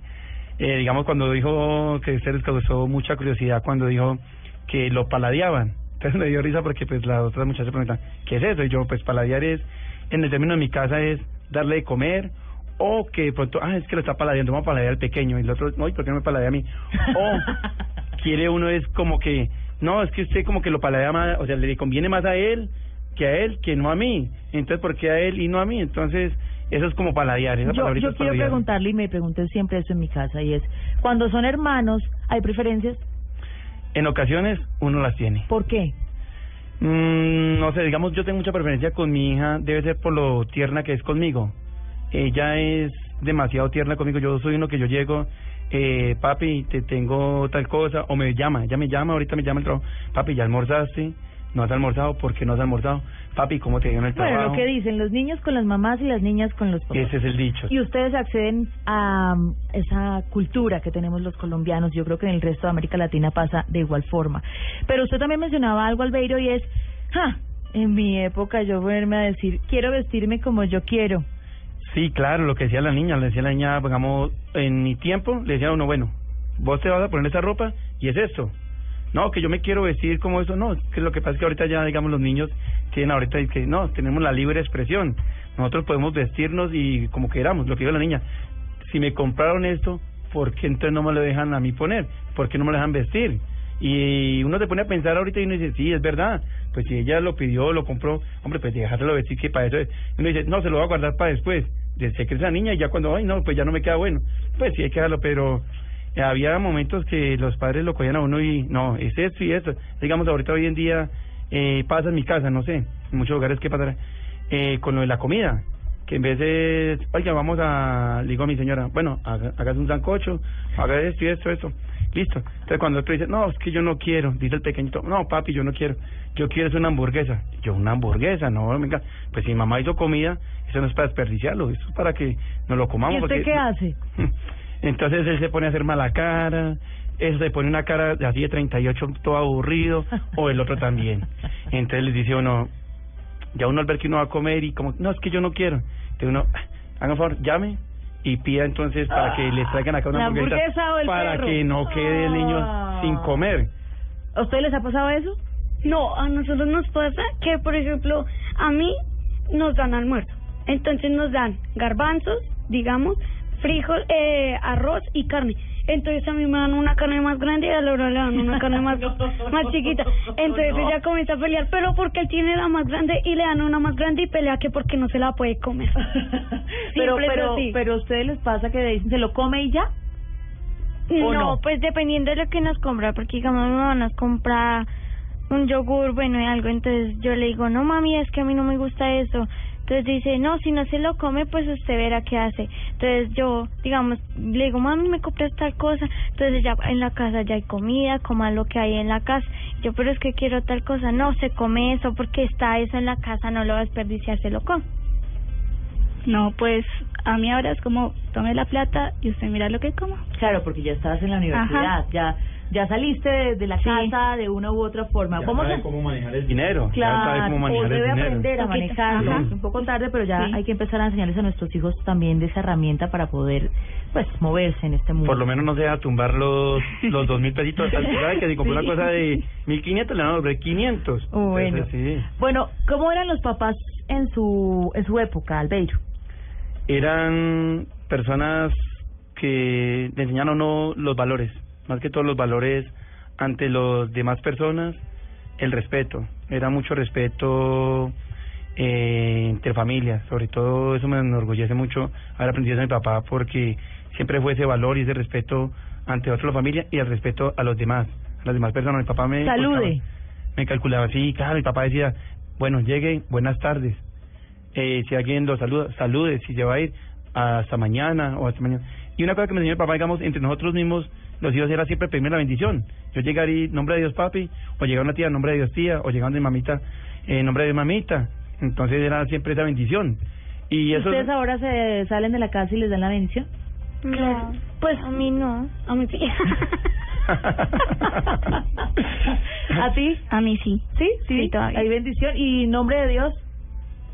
eh, digamos cuando dijo que usted les causó mucha curiosidad cuando dijo que lo paladeaban. Entonces me dio risa porque pues la otra muchacha pregunta, ¿qué es eso? Y yo pues paladear es, en el término de mi casa es darle de comer o que de pronto, ah, es que lo está paladeando, vamos a paladear al pequeño y el otro, no, ¿y por qué no me paladea a mí? O quiere uno es como que, no, es que usted como que lo paladea más, o sea, le conviene más a él que a él, que no a mí. Entonces, ¿por qué a él y no a mí? Entonces, eso es como paladear. Esa Yo, yo es quiero preguntarle y me preguntan siempre eso en mi casa y es, cuando son hermanos, ¿hay preferencias? En ocasiones, uno las tiene. ¿Por qué? Mm, no sé, digamos, yo tengo mucha preferencia con mi hija, debe ser por lo tierna que es conmigo. Ella es demasiado tierna conmigo. Yo soy uno que yo llego, eh, papi, te tengo tal cosa, o me llama, ella me llama, ahorita me llama el trabajo, papi, ¿ya almorzaste? ¿No has almorzado? ¿Por qué no has almorzado? Papi, ¿cómo te dio en el trabajo? Bueno, lo que dicen los niños con las mamás y las niñas con los papás. Ese es el dicho. Y ustedes acceden a um, esa cultura que tenemos los colombianos. Yo creo que en el resto de América Latina pasa de igual forma. Pero usted también mencionaba algo, Albeiro, y es, ja, en mi época yo ponerme a decir, quiero vestirme como yo quiero. Sí, claro, lo que decía la niña, le decía la niña, digamos, en mi tiempo, le decía a uno, bueno, vos te vas a poner esa ropa y es esto. no, que yo me quiero vestir como eso, no, que lo que pasa es que ahorita ya, digamos, los niños tienen ahorita que no, tenemos la libre expresión, nosotros podemos vestirnos y como queramos, lo que digo la niña, si me compraron esto, ¿por qué entonces no me lo dejan a mí poner? ¿Por qué no me lo dejan vestir? Y uno se pone a pensar ahorita y uno dice, sí, es verdad, pues si ella lo pidió, lo compró, hombre, pues dejárselo vestir que para eso es. Y uno dice, no, se lo voy a guardar para después, sé que es la niña y ya cuando, ay, no, pues ya no me queda bueno, pues sí hay que dejarlo, pero había momentos que los padres lo cogían a uno y no, es esto y esto. Digamos, ahorita hoy en día eh, pasa en mi casa, no sé, en muchos lugares que pasa eh, con lo de la comida. Que en vez de, oiga, vamos a, le digo a mi señora, bueno, haga, hágase un sancocho, haga esto y esto, esto. Listo. Entonces cuando otro dice, no, es que yo no quiero, dice el pequeñito, no, papi, yo no quiero, yo quiero es una hamburguesa. Yo, una hamburguesa, no, venga, pues si mamá hizo comida, eso no es para desperdiciarlo, eso es para que nos lo comamos. ¿Y usted porque- qué hace? entonces él se pone a hacer mala cara, él se pone una cara de así de 38 todo aburrido, o el otro también. Entonces les dice uno, ya uno al ver que uno va a comer y como, no, es que yo no quiero. Entonces uno, hagan favor, llame y pida entonces para que les traigan acá una ¿La hamburguesa hamburguesa o el para perro? que no quede el niño Ah. sin comer. ¿A ustedes les ha pasado eso? No, a nosotros nos pasa que, por ejemplo, a mí nos dan almuerzo. Entonces nos dan garbanzos, digamos, frijol, eh, arroz y carne. Entonces a mí me dan una carne más grande y a Laura le dan una carne más, más chiquita. Entonces No. ella comienza a pelear, pero porque él tiene la más grande y le dan una más grande y pelea que porque no se la puede comer. pero, pero, así. pero a ustedes les pasa que dicen, ¿se lo come y ya? ¿O No, no? pues dependiendo de lo que nos compra, porque digamos mi mamá nos compra un yogur, bueno, y algo, entonces yo le digo, no mami, es que a mí no me gusta eso. Entonces dice, no, si no se lo come, pues usted verá qué hace. Entonces yo, digamos, le digo, mami, me compras tal cosa. Entonces ya en la casa ya hay comida, coma lo que hay en la casa. Yo, pero es que quiero tal cosa. No, se come eso porque está eso en la casa, no lo va a desperdiciar, se lo come. No, pues a mí ahora es como, tome la plata y usted mira lo que coma. Claro, porque ya estás en la universidad, Ajá. ya ya saliste de, de la casa de una u otra forma. Ya ¿Cómo sabe se- cómo manejar el dinero. ya Claro, sabe cómo o manejar debe el dinero. aprender a. Ajá. Es un poco tarde, pero ya Sí. hay que empezar a enseñarles a nuestros hijos también de esa herramienta para poder, pues, moverse en este mundo. Por lo menos no se va a tumbar los los dos mil pesitos. ¿Sabe que si compró una Sí. cosa de mil quinientos le van a devolver quinientos? Bueno. Entonces, sí. Bueno, ¿cómo eran los papás en su en su época, Albeiro? Eran personas que le uno los valores, más que todos los valores ante los demás personas, el respeto. Era mucho respeto eh, entre familias, sobre todo eso me enorgullece mucho haber aprendido de mi papá porque siempre fue ese valor y ese respeto ante otra familia y el respeto a los demás, a las demás personas. Mi papá me Salude. inculcaba- me calculaba así, claro, mi papá decía, bueno, llegue, buenas tardes. Eh, si alguien lo saluda, salude, si se va a ir, hasta mañana o hasta mañana. Y una cosa que me enseñó mi papá, digamos, entre nosotros mismos, los hijos era siempre pedirme la bendición. Yo llegar y, nombre de Dios, papi, o llegar una tía, nombre de Dios, tía, o llegar de mamita, en nombre de Dios, mamita. Entonces era siempre esa bendición. Y eso... ¿Ustedes ahora se salen de la casa y les dan la bendición? No, pues a mí no. A mí sí. ¿A ti? A mí sí. ¿Sí? Sí, Sí, todavía. ¿Hay bendición? ¿Y nombre de Dios?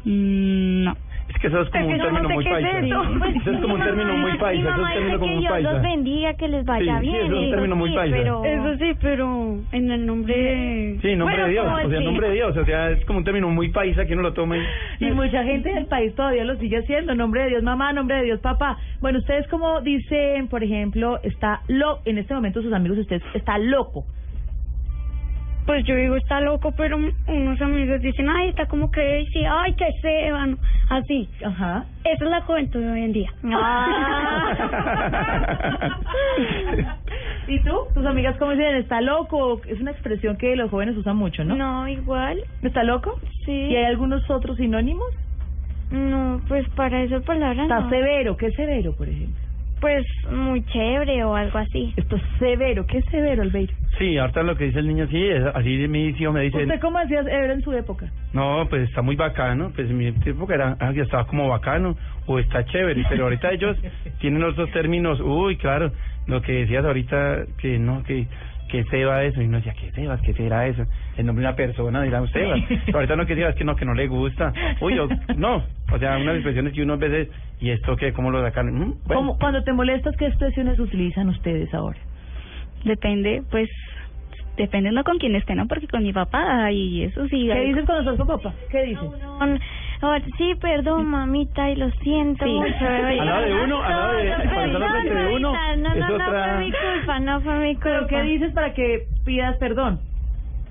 Mm, no. Es que eso es como un término muy paisa. eso. Es como un mi término muy paisa. Eso es un término como que muy Dios los paisa. bendiga, que les vaya Sí, sí, bien. eso es un término muy paisa. Pero... Eso sí, pero en el nombre de... Sí, nombre Bueno, de Dios, ¿cómo o sea, nombre de Dios, o sea, es como un término muy paisa que uno lo toma y... Y mucha gente del país todavía lo sigue haciendo. Nombre de Dios, mamá, nombre de Dios, papá. Bueno, ustedes como dicen, por ejemplo, está lo en este momento sus amigos, ustedes está loco. Pues yo digo, está loco, pero unos amigos dicen, ay, está como crazy, ay, que se van, así. Ajá. Esa es la juventud de hoy en día. ¿Y tú? ¿Tus amigas cómo dicen? ¿Está loco? Es una expresión que los jóvenes usan mucho, ¿no? No, igual. ¿Está loco? Sí. ¿Y hay algunos otros sinónimos? No, pues para eso palabra Está no. severo. ¿Qué es severo, por ejemplo? Pues muy chévere o algo así. Esto es severo. ¿Qué es severo, Albeiro? Sí, ahorita lo que dice el niño, sí, es- así mi hijo me dice, ¿Usted cómo hacía severo en su época? no, pues está muy bacano, pues en mi época era, ah, ya estaba como bacano, o está chévere, pero ahorita ellos tienen otros términos, uy, claro, lo que decías ahorita, que no, que que Seba eso, y uno decía, ¿qué Sebas? ¿Qué será eso? El nombre de una persona, dirán Sebas. Pero ahorita no que Sebas, que no, que no le gusta. Uy, o- no, o sea, unas expresiones que uno a veces, ¿y esto qué? ¿Cómo lo sacan? Mm, bueno. ¿Cómo- cuando te molestas, ¿qué expresiones utilizan ustedes ahora? Depende, pues, depende uno con quién esté, ¿no? Porque con mi papá y eso sí. ¿Qué dices cuando estás con papá? ¿Qué dices? Con- ahora, sí, perdón, mamita, y lo siento Sí. mucho. Al lado de uno, al lado de- de uno, no, es no, no culpa, no fue mi culpa. ¿Pero qué dices para que pidas perdón?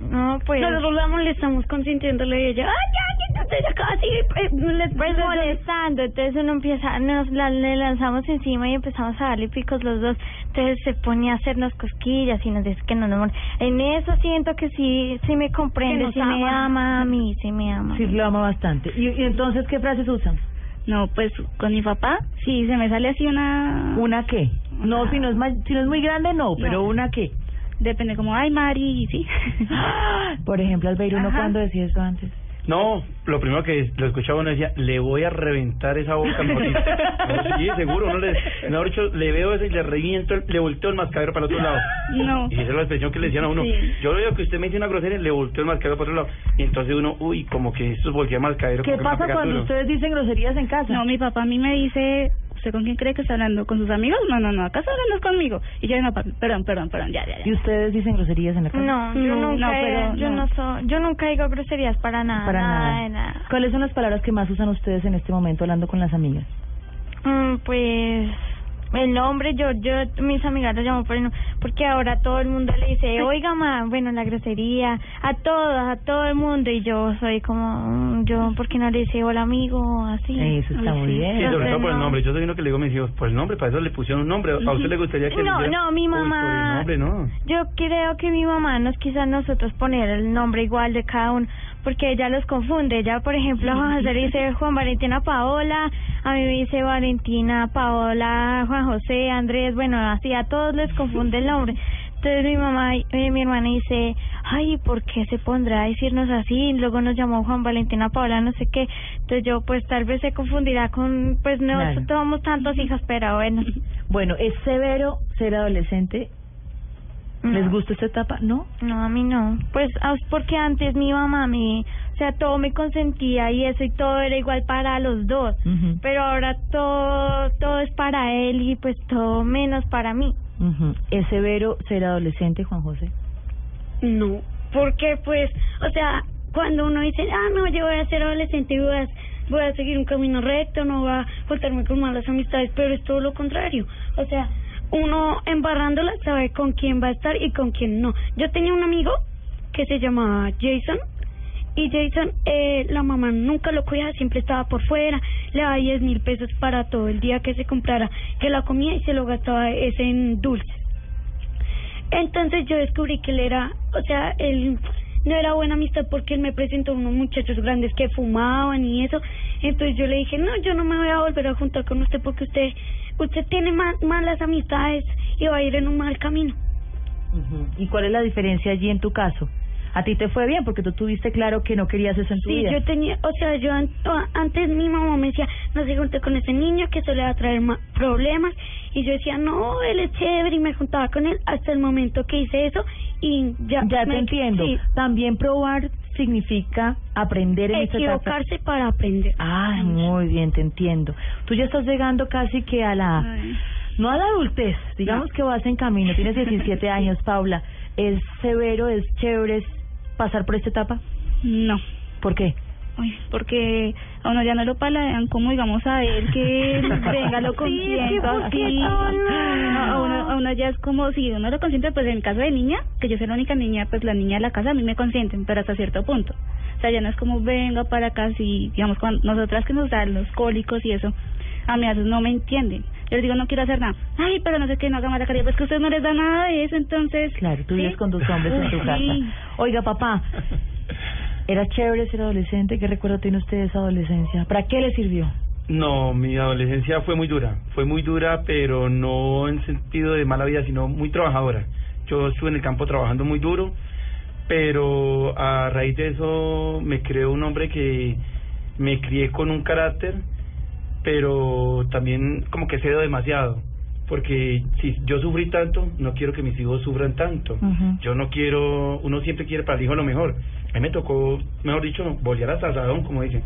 No, pues... Nosotros la molestamos consintiéndole y ella, ¡ay, ya, ya, acá así! eh, les- Pues molestando, entonces uno empieza, nos la, le lanzamos encima y empezamos a darle picos los dos, entonces se ponía a hacernos cosquillas y nos dice que no nos En eso siento que sí, sí me comprende, sí me ama. ama a mí, sí me ama. Sí, lo ama bastante. ¿Y, y entonces qué frases usan? No, pues con mi papá, sí, se me sale así una... ¿Una qué? No, si no es, ma- si no es muy grande, no, pero No. ¿una qué? Depende como, ay, Mari, sí. Por ejemplo, Albeiro, ¿uno Ajá. cuándo decía eso antes? No, lo primero que lo escuchaba uno decía, le voy a reventar esa boca al morir. No, sí, seguro, uno le, mejor dicho, le veo eso y le reviento, el- le volteo el mascadero para el otro lado. No. Y esa es la expresión que le decían a uno. Sí. Yo veo que usted me dice una grosería, le volteo el mascadero para otro lado. Y entonces uno, uy, como que esto voltea el mascadero. ¿Qué que pasa cuando duro. ustedes dicen groserías en casa? No, mi papá a mí me dice, ¿usted con quién cree que está hablando? ¿Con sus amigos? No, no, no, acá está hablando conmigo. Y yo, no, perdón, perdón, perdón, ya, ya, ya. ¿Y ustedes dicen groserías en la casa? No, yo No, nunca, no, pero yo no. no soy, yo nunca digo groserías para nada, Para nada, nada. de nada. ¿Cuáles son las palabras que más usan ustedes en este momento hablando con las amigas? Mm, pues el nombre, yo, yo, mis amigas lo llamo por el nombre, porque ahora todo el mundo le dice, oiga, ma, bueno, la grosería, a todos, a todo el mundo, y yo soy como, mm, yo, ¿por qué no le dice hola amigo? Así. Eso está muy bien. Sí, sobre todo por el no. nombre. Yo soy uno que le digo a mis hijos, por el nombre, para eso le pusieron un nombre. ¿A usted le gustaría que le No, dijeran, no, mi "Uy, por el mamá. nombre, no. Yo creo que mi mamá nos quiso a nosotros poner el nombre igual de cada uno, porque ella los confunde. Ella, por ejemplo, a Juan José le dice Juan Valentina Paola, a mí me dice Valentina Paola, Juan José, Andrés, bueno, así a todos les confunde el nombre. Entonces mi mamá, eh, mi hermana dice, ay, ¿por qué se pondrá a decirnos así? Y luego nos llamó Juan Valentina Paola, no sé qué. Entonces yo, pues tal vez se confundirá con, pues no Claro. somos tantos hijos, pero bueno. Bueno, ¿es severo ser adolescente? ¿Les No. gusta esta etapa? ¿No? No, a mí no. Pues ah, porque antes mi mamá me, o sea, todo me consentía y eso y todo era igual para los dos. Pero ahora todo todo es para él y pues todo menos para mí. ¿Es severo ser adolescente, Juan José? No, porque pues, o sea, cuando uno dice, ah, no, yo voy a ser adolescente y voy a, voy a seguir un camino recto, no voy a juntarme con malas amistades, pero es todo lo contrario. O sea, uno embarrándola sabe con quién va a estar y con quién no. Yo tenía un amigo que se llamaba Jason y Jason, eh, la mamá nunca lo cuidaba, siempre estaba por fuera, le daba 10 mil pesos para todo el día que se comprara, que la comía y se lo gastaba ese en dulces. Entonces yo descubrí que él era, o sea, él no era buena amistad porque él me presentó a unos muchachos grandes que fumaban y eso. Entonces yo le dije, no, yo no me voy a volver a juntar con usted porque usted, usted tiene ma- malas amistades y va a ir en un mal camino. ¿Y cuál es la diferencia allí en tu caso? A ti te fue bien porque tú tuviste claro que no querías eso en tu Sí, vida. yo tenía, o sea, yo an- antes mi mamá me decía, no se junte con ese niño que eso le va a traer ma- problemas. Y yo decía, no, él es chévere y me juntaba con él hasta el momento que hice eso y ya. Ya te me- entiendo. sí, También probar significa aprender en esta equivocarse para aprender. Ay, muy bien, te entiendo. Tú ya estás llegando casi que a la... Ay. No a la adultez, digamos que vas en camino, tienes 17 años, Paula. ¿Es severo, es chévere pasar por esta etapa? No. ¿Por qué? Uy, porque a uno ya no lo paladean como digamos a él que venga lo Sí, consiento ¿por qué así a uno, a uno ya es como si uno lo consiente pues en caso de niña que yo soy la única niña pues la niña de la casa a mí me consienten pero hasta cierto punto o sea ya no es como venga para acá si digamos cuando nosotras que nos dan los cólicos y eso a mí a veces no me entienden yo les digo no quiero hacer nada ay pero no sé qué no haga mala caridad pues que a ustedes no les da nada de eso entonces Claro, tú ¿sí? vives con tus hombres en tu casa. sí. Oiga, papá, ¿era chévere ser adolescente? ¿Qué recuerdo tiene usted de esa adolescencia? ¿Para qué le sirvió? No, mi adolescencia fue muy dura. Fue muy dura, pero no en sentido de mala vida, sino muy trabajadora. Yo estuve en el campo trabajando muy duro, pero a raíz de eso me creó un hombre que me crié con un carácter, pero también como que cedo demasiado. Porque si yo sufrí tanto, no quiero que mis hijos sufran tanto. Yo no quiero, uno siempre quiere para el hijo lo mejor. A mí me tocó, mejor dicho, volver hasta asadón, como dicen.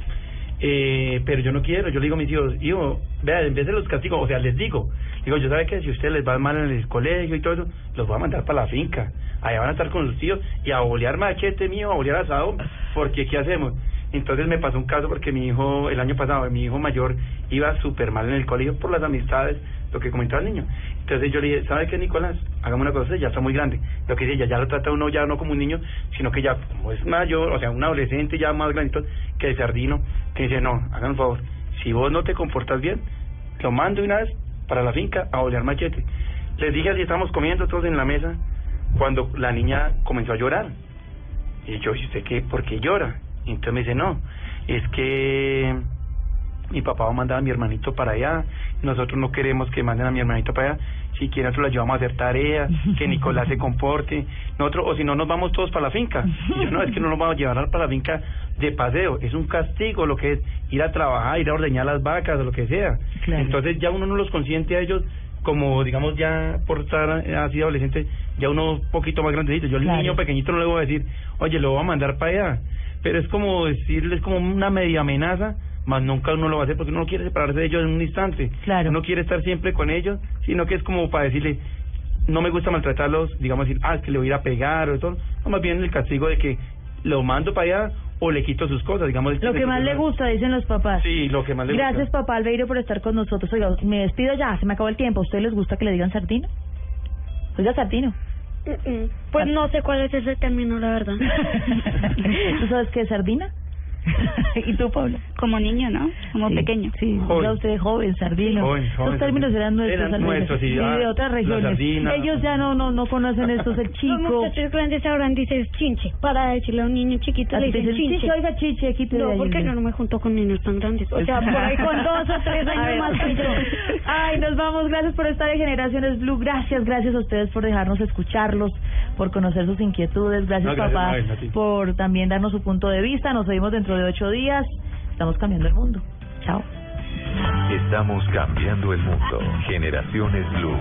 Eh, pero yo no quiero, yo le digo a mis hijos, hijo, vea, en vez de los castigos, o sea, les digo, digo, yo sabe que si a ustedes les va mal en el colegio y todo eso, los voy a mandar para la finca. allá van a estar con sus tíos y a bolear machete mío, a bolear asado, porque ¿qué hacemos? Entonces me pasó un caso porque mi hijo, el año pasado, mi hijo mayor iba súper mal en el colegio por las amistades, lo que comentaba el niño. Entonces yo le dije, ¿sabe qué, Nicolás? Hagamos una cosa, ya está muy grande. Lo que dice, ya, ya lo trata uno ya no como un niño, sino que ya como es mayor, o sea, un adolescente ya más grandito que el sardino, que dice, no, hagan un favor, si vos no te comportas bien, lo mando una vez para la finca a olear machete. Les dije así, estamos comiendo todos en la mesa, cuando la niña comenzó a llorar. Y yo, ¿y usted qué? ¿Por qué llora? Y entonces me dice, no, es que mi papá va a mandar a mi hermanito para allá, nosotros no queremos que manden a mi hermanito para allá, si quieren nosotros lo llevamos a hacer tareas, que Nicolás se comporte, nosotros, o si no nos vamos todos para la finca. Y yo, no, es que no nos vamos a llevar para la finca de paseo, es un castigo lo que es ir a trabajar, ir a ordeñar las vacas o lo que sea. Entonces ya uno no los consiente a ellos como digamos ya por estar así adolescente, ya uno un poquito más grandecito. Yo al niño pequeñito no le voy a decir, oye, lo voy a mandar para allá. Pero es como decirles como una media amenaza, más nunca uno lo va a hacer porque uno no quiere separarse de ellos en un instante. Claro. Uno quiere estar siempre con ellos, sino que es como para decirle, no me gusta maltratarlos, digamos decir, ah, es que le voy a ir a pegar o todo. No, más bien el castigo de que lo mando para allá o le quito sus cosas, digamos. Lo que más le gusta, dicen los papás. Sí, lo que más le Gracias, gusta. papá Albeiro, por estar con nosotros. Oiga, me despido ya, se me acabó el tiempo. ¿A ustedes les gusta que le digan sardino? Oiga, sardino. Pues no sé cuál es ese término, la verdad. ¿Tú sabes qué es sardina? ¿Y tú, Paula? Como niño, ¿no? Como Sí, pequeño. Sí, ya usted es joven, sardino. Joven, joven, Los términos eran nuestros. Eran nuestros, Y ah, de otras regiones. sardina. Ellos ya no no no conocen estos, el Los chico. muchachos grandes sabrán dices chinche. Para decirle a un niño chiquito Así le dicen dicen, chinche. chiche, oiga, chiche, aquí te No, porque yo no me junto con niños tan grandes. O sea, por ahí con dos o tres años más que yo. Ay, nos vamos. Gracias por estar en Generaciones Blue. Gracias, gracias a ustedes por dejarnos escucharlos, por conocer sus inquietudes. Gracias, No, gracias, papá, ti. por también darnos su punto de vista. Nos vemos de ocho días. Estamos cambiando el mundo. Chao. Estamos cambiando el mundo. Generaciones Blue.